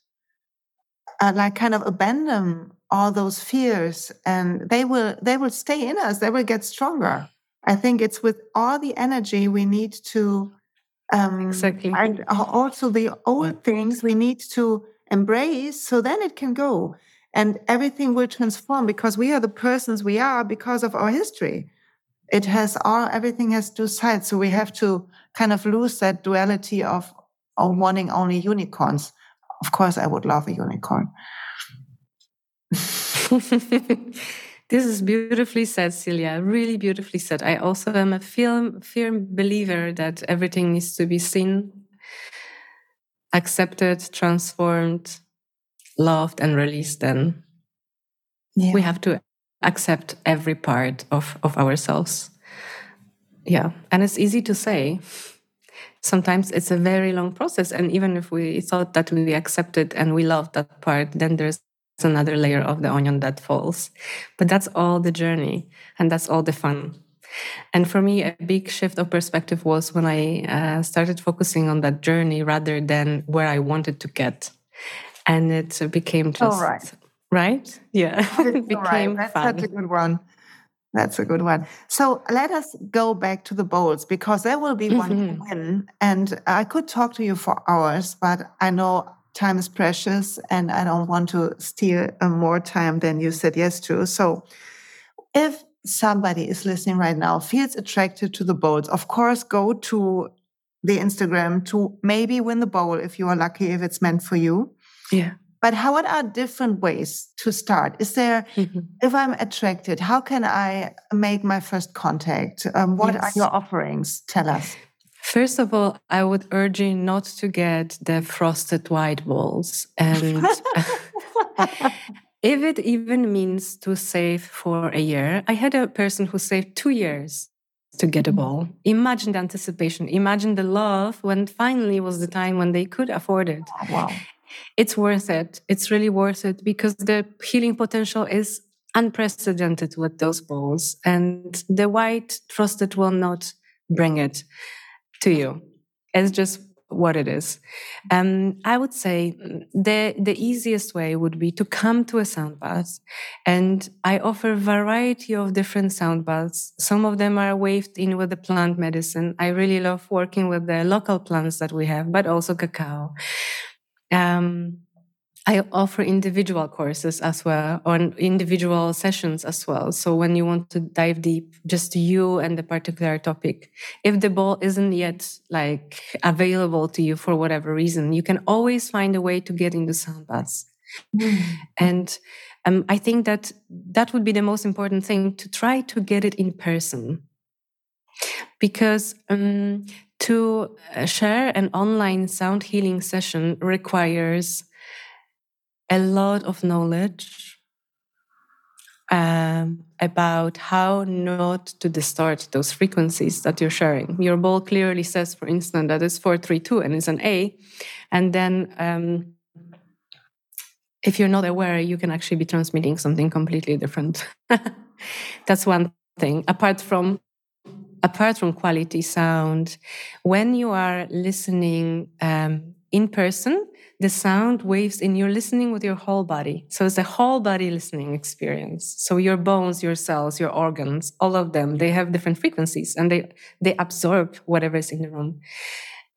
uh, like kind of abandon all those fears, and they will they will stay in us. They will get stronger. I think it's with all the energy we need to um, exactly. And also the old things we need to embrace so then it can go and everything will transform because we are the persons we are because of our history. It has all, everything has two sides. So we have to kind of lose that duality of, of wanting only unicorns. Of course, I would love a unicorn. <laughs> This is beautifully said, Silja. Really beautifully said. I also am a firm, firm believer that everything needs to be seen, accepted, transformed, loved, and released. Then yeah. we have to accept every part of, of ourselves. Yeah. And it's easy to say. Sometimes it's a very long process. And even if we thought that we accepted and we loved that part, then there's another layer of the onion that falls. But that's all the journey and that's all the fun. And for me, a big shift of perspective was when I uh, started focusing on that journey rather than where I wanted to get. And it became just. All right. Right? Yeah. <laughs> it became right. That's fun. a good one. That's a good one. So let us go back to the bowls because there will be one mm-hmm. win. And I could talk to you for hours, but I know time is precious and I don't want to steal uh, more time than you said yes to. So if somebody is listening right now, feels attracted to the bowls, of course, go to the Instagram to maybe win the bowl if you are lucky, if it's meant for you. Yeah. But how what are different ways to start? Is there, mm-hmm. if I'm attracted, how can I make my first contact? Um, what yes. are your offerings? Tell us. First of all, I would urge you not to get the frosted white balls. And <laughs> if it even means to save for a year, I had a person who saved two years to get a ball. Imagine the anticipation. Imagine the love when finally was the time when they could afford it. Wow. It's worth it. It's really worth it because the healing potential is unprecedented with those balls. And the white frosted will not bring it to you. It's just what it is. Um, I would say the the easiest way would be to come to a sound bath, and I offer a variety of different sound baths. Some of them are waved in with the plant medicine. I really love working with the local plants that we have, but also cacao. Um, I offer individual courses as well, on individual sessions as well. So when you want to dive deep, just you and the particular topic, if the ball isn't yet like available to you for whatever reason, you can always find a way to get into sound baths. Mm. And um, I think that that would be the most important thing to try to get it in person. Because um, to uh, share an online sound healing session requires a lot of knowledge um, about how not to distort those frequencies that you're sharing. Your ball clearly says, for instance, that it's 432 and it's an A. And then um, if you're not aware, you can actually be transmitting something completely different. <laughs> That's one thing. Apart from apart from quality sound, when you are listening um, in person, the sound waves in you're listening with your whole body. So it's a whole body listening experience. So your bones, your cells, your organs, all of them, they have different frequencies and they, they absorb whatever is in the room.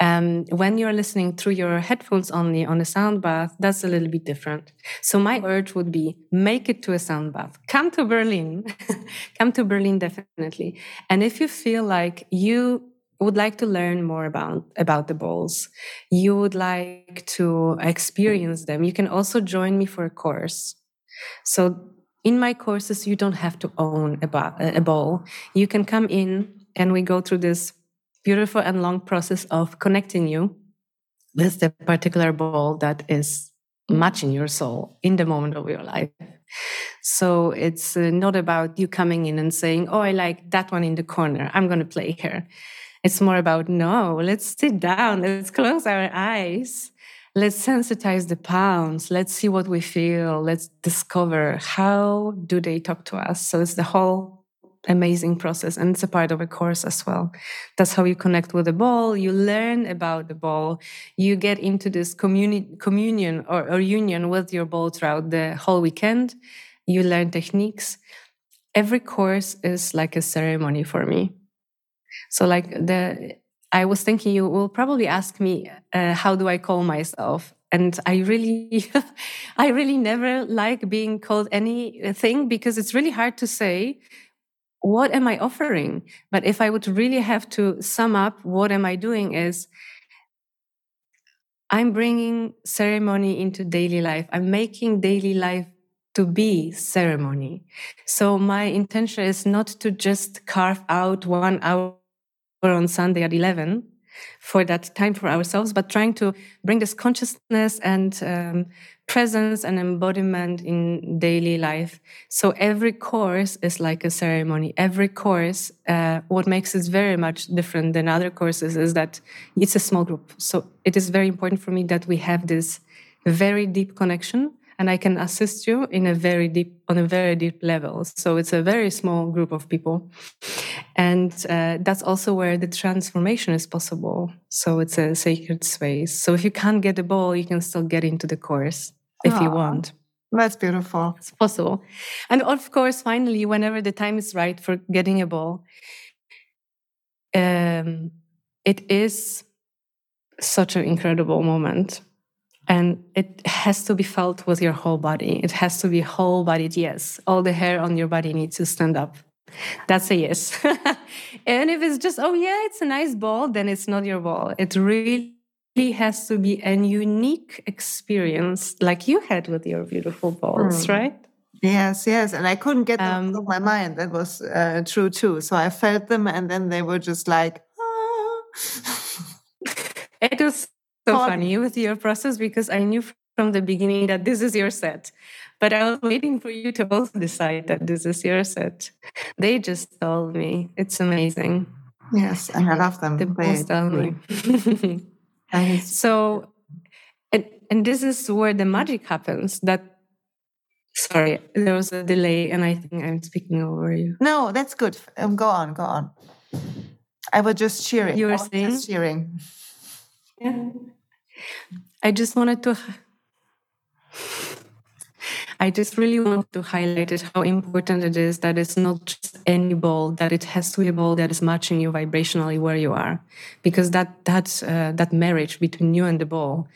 Um, when you're listening through your headphones only on a sound bath, that's a little bit different. So my urge would be make it to a sound bath. Come to Berlin. <laughs> Come to Berlin definitely. And if you feel like you would like to learn more about about the balls you would like to experience them you can also join me for a course so in my courses you don't have to own a, ball you can come in and we go through this beautiful and long process of connecting you with the particular ball that is matching your soul in the moment of your life. So it's uh, not about you coming in and saying, Oh, I like that one in the corner. I'm going to play here. It's more about, no, let's sit down, let's close our eyes, let's sensitize the palms, let's see what we feel, let's discover how do they talk to us. So it's the whole amazing process and it's a part of a course as well. That's how you connect with the ball you learn about the ball you get into this communi- communion or, or union with your ball throughout the whole weekend. You learn techniques. Every course is like a ceremony for me. So like the i was thinking you will probably ask me uh, how do i call myself? And i really <laughs> i really never like being called anything because it's really hard to say what am I offering? But if I would really have to sum up, what am I doing is I'm bringing ceremony into daily life. I'm making daily life to be ceremony. So my intention is not to just carve out one hour on Sunday at 11 for that time for ourselves, but trying to bring this consciousness and um, presence and embodiment in daily life. So every course is like a ceremony. Every course, uh, what makes it very much different than other courses is that it's a small group. So it is very important for me that we have this very deep connection and I can assist you in a very deep, on a very deep level. So it's a very small group of people. And uh, that's also where the transformation is possible. So it's a sacred space. So if you can't get the ball, you can still get into the course if Aww. you want. That's beautiful. It's possible. And of course, finally, whenever the time is right for getting a ball, um, it is such an incredible moment. And it has to be felt with your whole body. It has to be whole bodied, yes. All the hair on your body needs to stand up. That's a yes. <laughs> and if it's just, oh, yeah, it's a nice ball, then it's not your ball. It really has to be a unique experience like you had with your beautiful balls, mm. right? Yes, yes. And I couldn't get them um, out of my mind. That was uh, true too. So I felt them and then they were just like, ah. it was so funny with your process because I knew from the beginning that this is your set. But I was waiting for you to also decide that this is your set. They just told me. It's amazing. Yes, and I love them. They both told me. <laughs> so, and, and this is where the magic happens that sorry there was a delay and i think i'm speaking over you. No that's good. Um, go on go on. I was just cheering. You were saying? cheering. Yeah. I just wanted to I just really want to highlight it how important it is that it's not just any ball, that it has to be a ball that is matching you vibrationally where you are, because that that uh, that marriage between you and the ball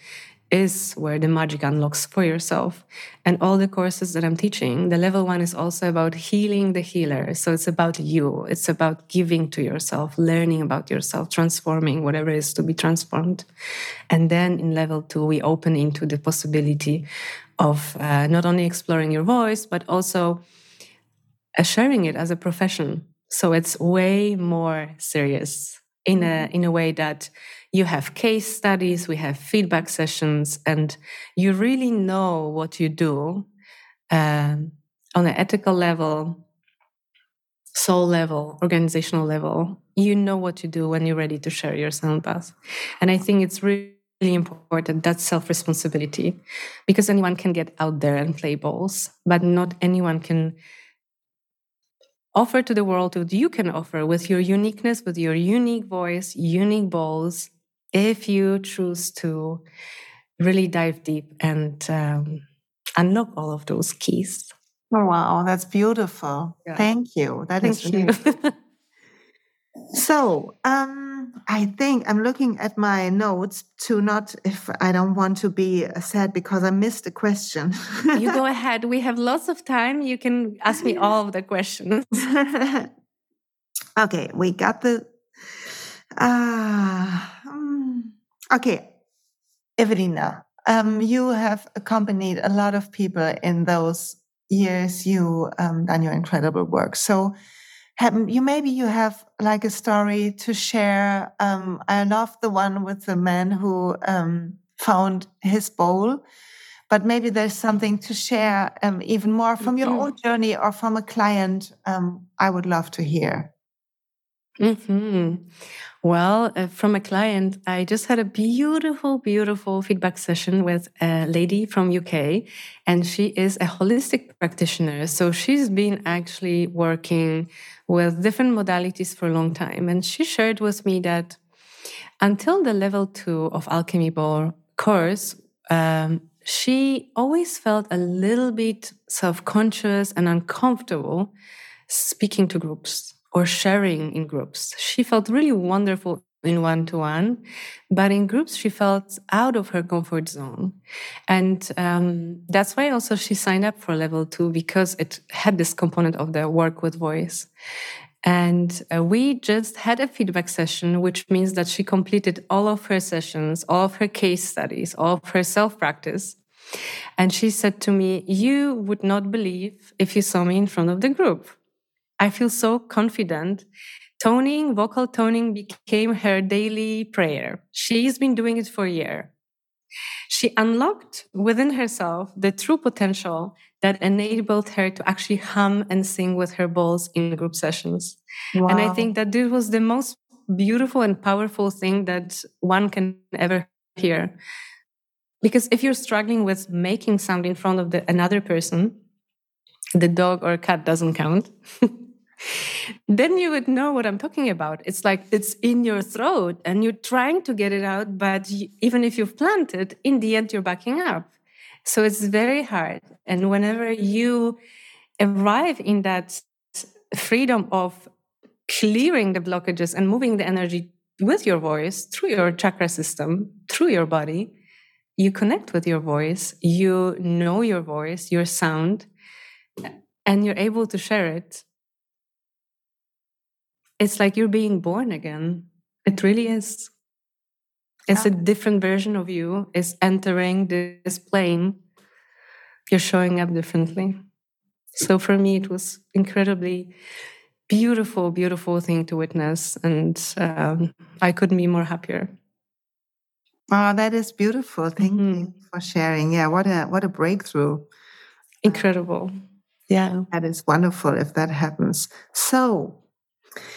is where the magic unlocks for yourself. And all the courses that I'm teaching, the level one is also about healing the healer. So it's about you, it's about giving to yourself, learning about yourself, transforming whatever is to be transformed. And then in level two, we open into the possibility of uh, not only exploring your voice, but also uh, sharing it as a profession. So it's way more serious in a in a way that you have case studies, we have feedback sessions, and you really know what you do um, on an ethical level, soul level, organizational level. You know what you do when you're ready to share your sound path, and I think it's really really important that self responsibility because anyone can get out there and play balls, but not anyone can offer to the world what you can offer with your uniqueness, with your unique voice, unique balls, if you choose to really dive deep and um, unlock all of those keys. Oh, wow, that's beautiful. Yeah. Thank you. That Thank is really. <laughs> so, um, I think I'm looking at my notes to not if I don't want to be sad because I missed a question. you go <laughs> ahead. We have lots of time. You can ask me all of the questions. <laughs> okay, we got the. Uh, um, okay, Ewelina, um, you have accompanied a lot of people in those years you um, done your incredible work. So have, you maybe you have like a story to share. Um, I love the one with the man who um, found his bowl, but maybe there's something to share um, even more from your own mm-hmm. journey or from a client. Um, I would love to hear. Mm-hmm. Well, uh, from a client, I just had a beautiful, beautiful feedback session with a lady from UK, and she is a holistic practitioner. So she's been actually working with different modalities for a long time, and she shared with me that until the level two of Alchemy Ball course, um, she always felt a little bit self-conscious and uncomfortable speaking to groups or sharing in groups. She felt really wonderful in one to one, but in groups, she felt out of her comfort zone. And um, that's why also she signed up for level two because it had this component of the work with voice. And uh, we just had a feedback session, which means that she completed all of her sessions, all of her case studies, all of her self practice. And she said to me, You would not believe if you saw me in front of the group. I feel so confident. Toning, vocal toning became her daily prayer. She's been doing it for a year. She unlocked within herself the true potential that enabled her to actually hum and sing with her balls in group sessions. Wow. And I think that this was the most beautiful and powerful thing that one can ever hear. Because if you're struggling with making sound in front of the, another person, the dog or cat doesn't count. <laughs> <laughs> then you would know what I'm talking about. It's like it's in your throat and you're trying to get it out, but even if you've planted, in the end, you're backing up. So it's very hard. And whenever you arrive in that freedom of clearing the blockages and moving the energy with your voice through your chakra system, through your body, you connect with your voice, you know your voice, your sound, and you're able to share it it's like you're being born again. It really is. It's a different version of you is entering this plane. You're showing up differently. So for me, it was incredibly beautiful, beautiful thing to witness, and um, I couldn't be more happier. Oh, that is beautiful. Thank mm-hmm. you for sharing. Yeah, what a what a breakthrough. Incredible. Yeah. That is wonderful if that happens. So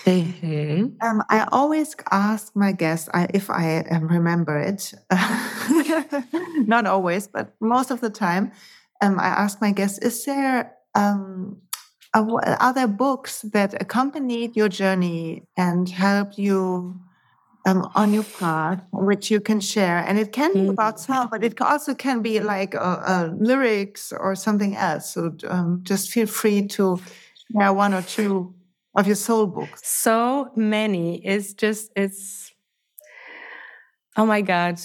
Mm-hmm. Um, I always ask my guests I, if I um, remember it. <laughs> Not always, but most of the time, um, I ask my guests: Is there um, are there books that accompanied your journey and helped you um, on your path, which you can share? And it can be about mm-hmm. sound, but it also can be like uh, uh, lyrics or something else. So um, just feel free to share one or two of your soul books? So many. It's just, it's, oh my God.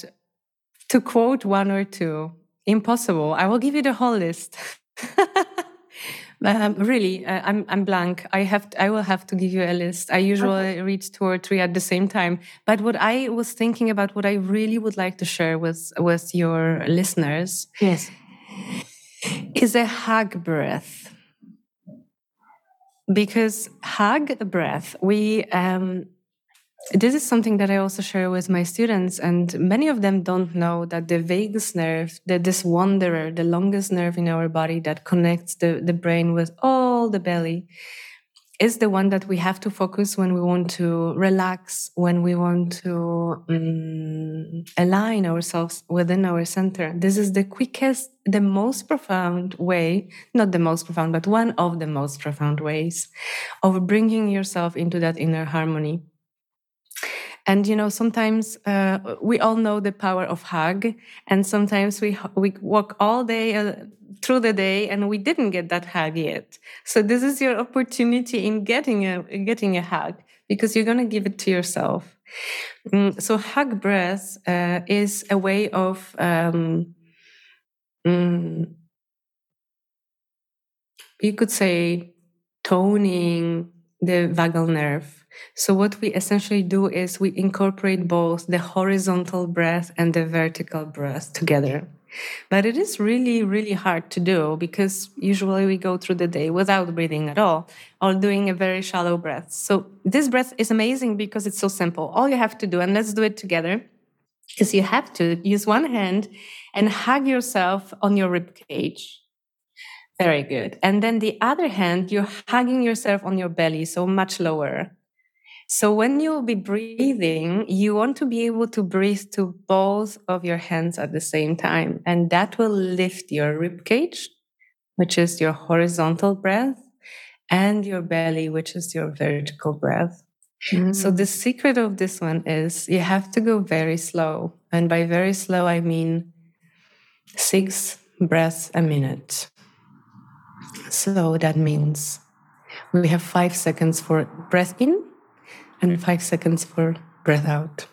To quote one or two, impossible. I will give you the whole list. <laughs> um, really, uh, I'm I'm blank. I have to, I will have to give you a list. I usually okay. read two or three at the same time. But what I was thinking about, what I really would like to share with with your listeners, yes, is a hug breath because hug the breath we um, this is something that i also share with my students and many of them don't know that the vagus nerve that this wanderer the longest nerve in our body that connects the, the brain with all the belly is the one that we have to focus when we want to relax, when we want to um, align ourselves within our center. This is the quickest, the most profound way, not the most profound, but one of the most profound ways of bringing yourself into that inner harmony. And you know, sometimes uh, we all know the power of hug, and sometimes we we walk all day uh, through the day and we didn't get that hug yet. So this is your opportunity in getting a getting a hug because you're gonna give it to yourself. Mm, so hug breath uh, is a way of um, mm, you could say toning the vagal nerve so what we essentially do is we incorporate both the horizontal breath and the vertical breath together. But it is really, really hard to do because usually we go through the day without breathing at all or doing a very shallow breath. So this breath is amazing because it's so simple. All you have to do, and let's do it together, is you have to use one hand and hug yourself on your rib cage. Very good. And then the other hand, you're hugging yourself on your belly, so much lower. So when you'll be breathing, you want to be able to breathe to both of your hands at the same time. And that will lift your rib cage, which is your horizontal breath, and your belly, which is your vertical breath. Mm. So the secret of this one is you have to go very slow. And by very slow, I mean six breaths a minute. So that means we have five seconds for breath in and five seconds for breath out.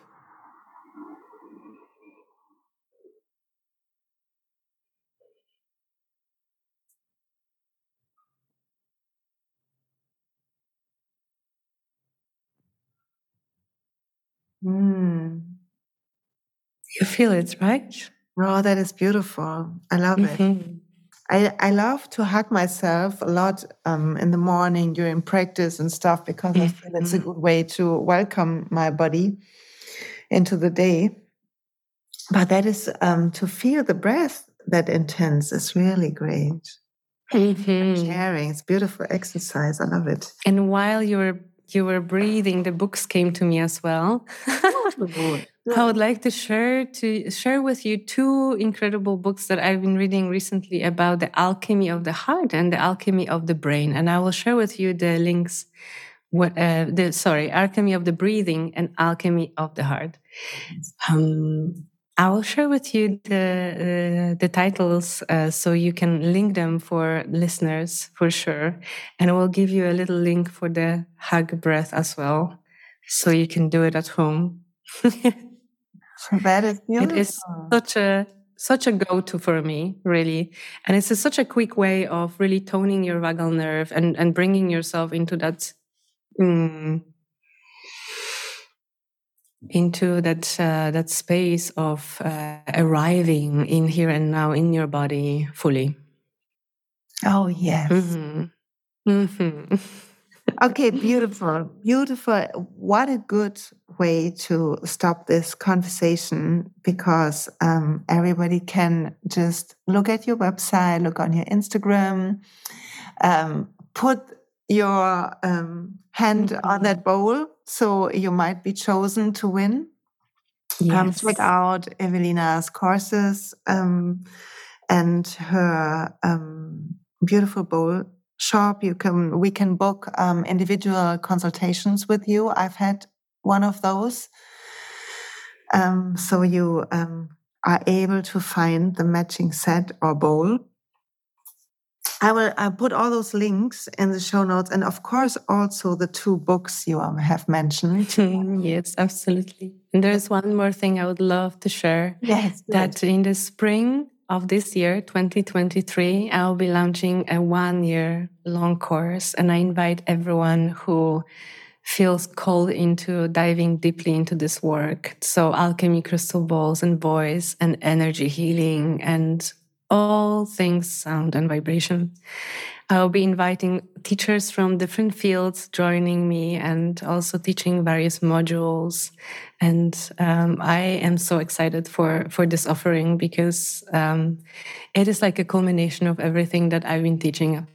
Mm. You feel it, right? Oh, that is beautiful. I love mm-hmm. it. I, I love to hug myself a lot um, in the morning during practice and stuff because I feel it's a mm-hmm. good way to welcome my body into the day. But that is um, to feel the breath that intense is really great. Mm-hmm. Sharing, it's beautiful exercise. I love it. And while you were you were breathing, the books came to me as well. I would like to share to share with you two incredible books that I've been reading recently about the alchemy of the heart and the alchemy of the brain, and I will share with you the links. What uh, the sorry, alchemy of the breathing and alchemy of the heart. Um, I will share with you the uh, the titles uh, so you can link them for listeners for sure, and I will give you a little link for the hug breath as well, so you can do it at home. <laughs> <laughs> that is beautiful. It is such a such a go-to for me, really, and it's a, such a quick way of really toning your vagal nerve and and bringing yourself into that. Mm, into that uh, that space of uh, arriving in here and now in your body fully. Oh yes. Mm-hmm. Mm-hmm. <laughs> okay, beautiful, beautiful. What a good way to stop this conversation because um, everybody can just look at your website, look on your Instagram, um, put your um, hand mm-hmm. on that bowl so you might be chosen to win. Yes. Check out Ewelina's courses um, and her um, beautiful bowl shop. You can we can book um, individual consultations with you. I've had one of those. Um, so you um, are able to find the matching set or bowl. I will I put all those links in the show notes, and of course also the two books you um, have mentioned. <laughs> yes, absolutely. And there's one more thing I would love to share. Yes, that in the spring of this year, 2023, I'll be launching a one-year long course, and I invite everyone who feels called into diving deeply into this work. So alchemy, crystal bowls, and voice, and energy healing, and all things sound and vibration. I'll be inviting teachers from different fields joining me and also teaching various modules. And um, I am so excited for, for this offering because um, it is like a culmination of everything that I've been teaching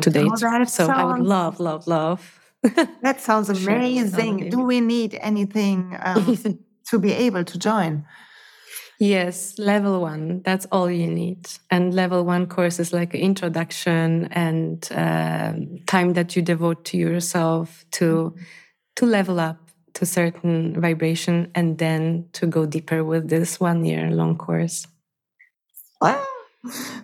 to date. Oh, so sounds, I would love, love, love. <laughs> that sounds amazing. Do we need anything um, <laughs> to be able to join? Yes, level one. That's all you need. And level one course is like an introduction and uh, time that you devote to yourself to to level up to certain vibration, and then to go deeper with this one year long course. Wow.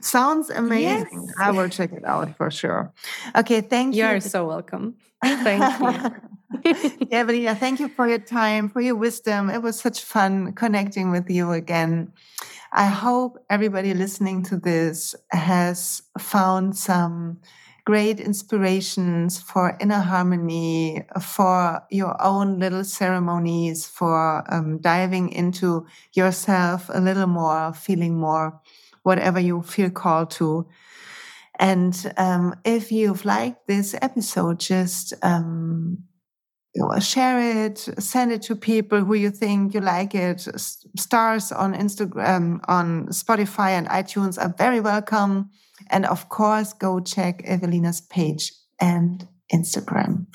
Sounds amazing. Yes. I will check it out for sure. Okay, thank you. You're so welcome. Thank you. <laughs> <laughs> yeah, thank you for your time, for your wisdom. It was such fun connecting with you again. I hope everybody listening to this has found some great inspirations for inner harmony, for your own little ceremonies, for um, diving into yourself a little more, feeling more, whatever you feel called to. And um, if you've liked this episode, just um, share it, send it to people who you think you like it. Stars on Instagram, on Spotify and iTunes are very welcome. And of course, go check Ewelina's page and Instagram.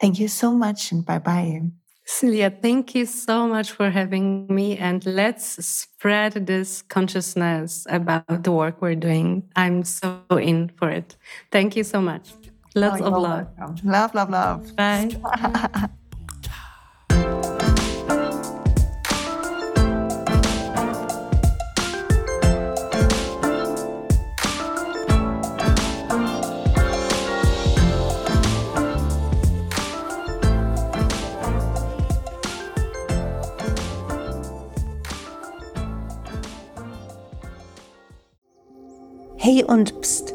Thank you so much and bye bye. Silja, thank you so much for having me. And let's spread this consciousness about the work we're doing. I'm so in for it. Thank you so much. Lots oh, of love. Welcome. Love, love, love. Bye. <laughs> Hey und pst,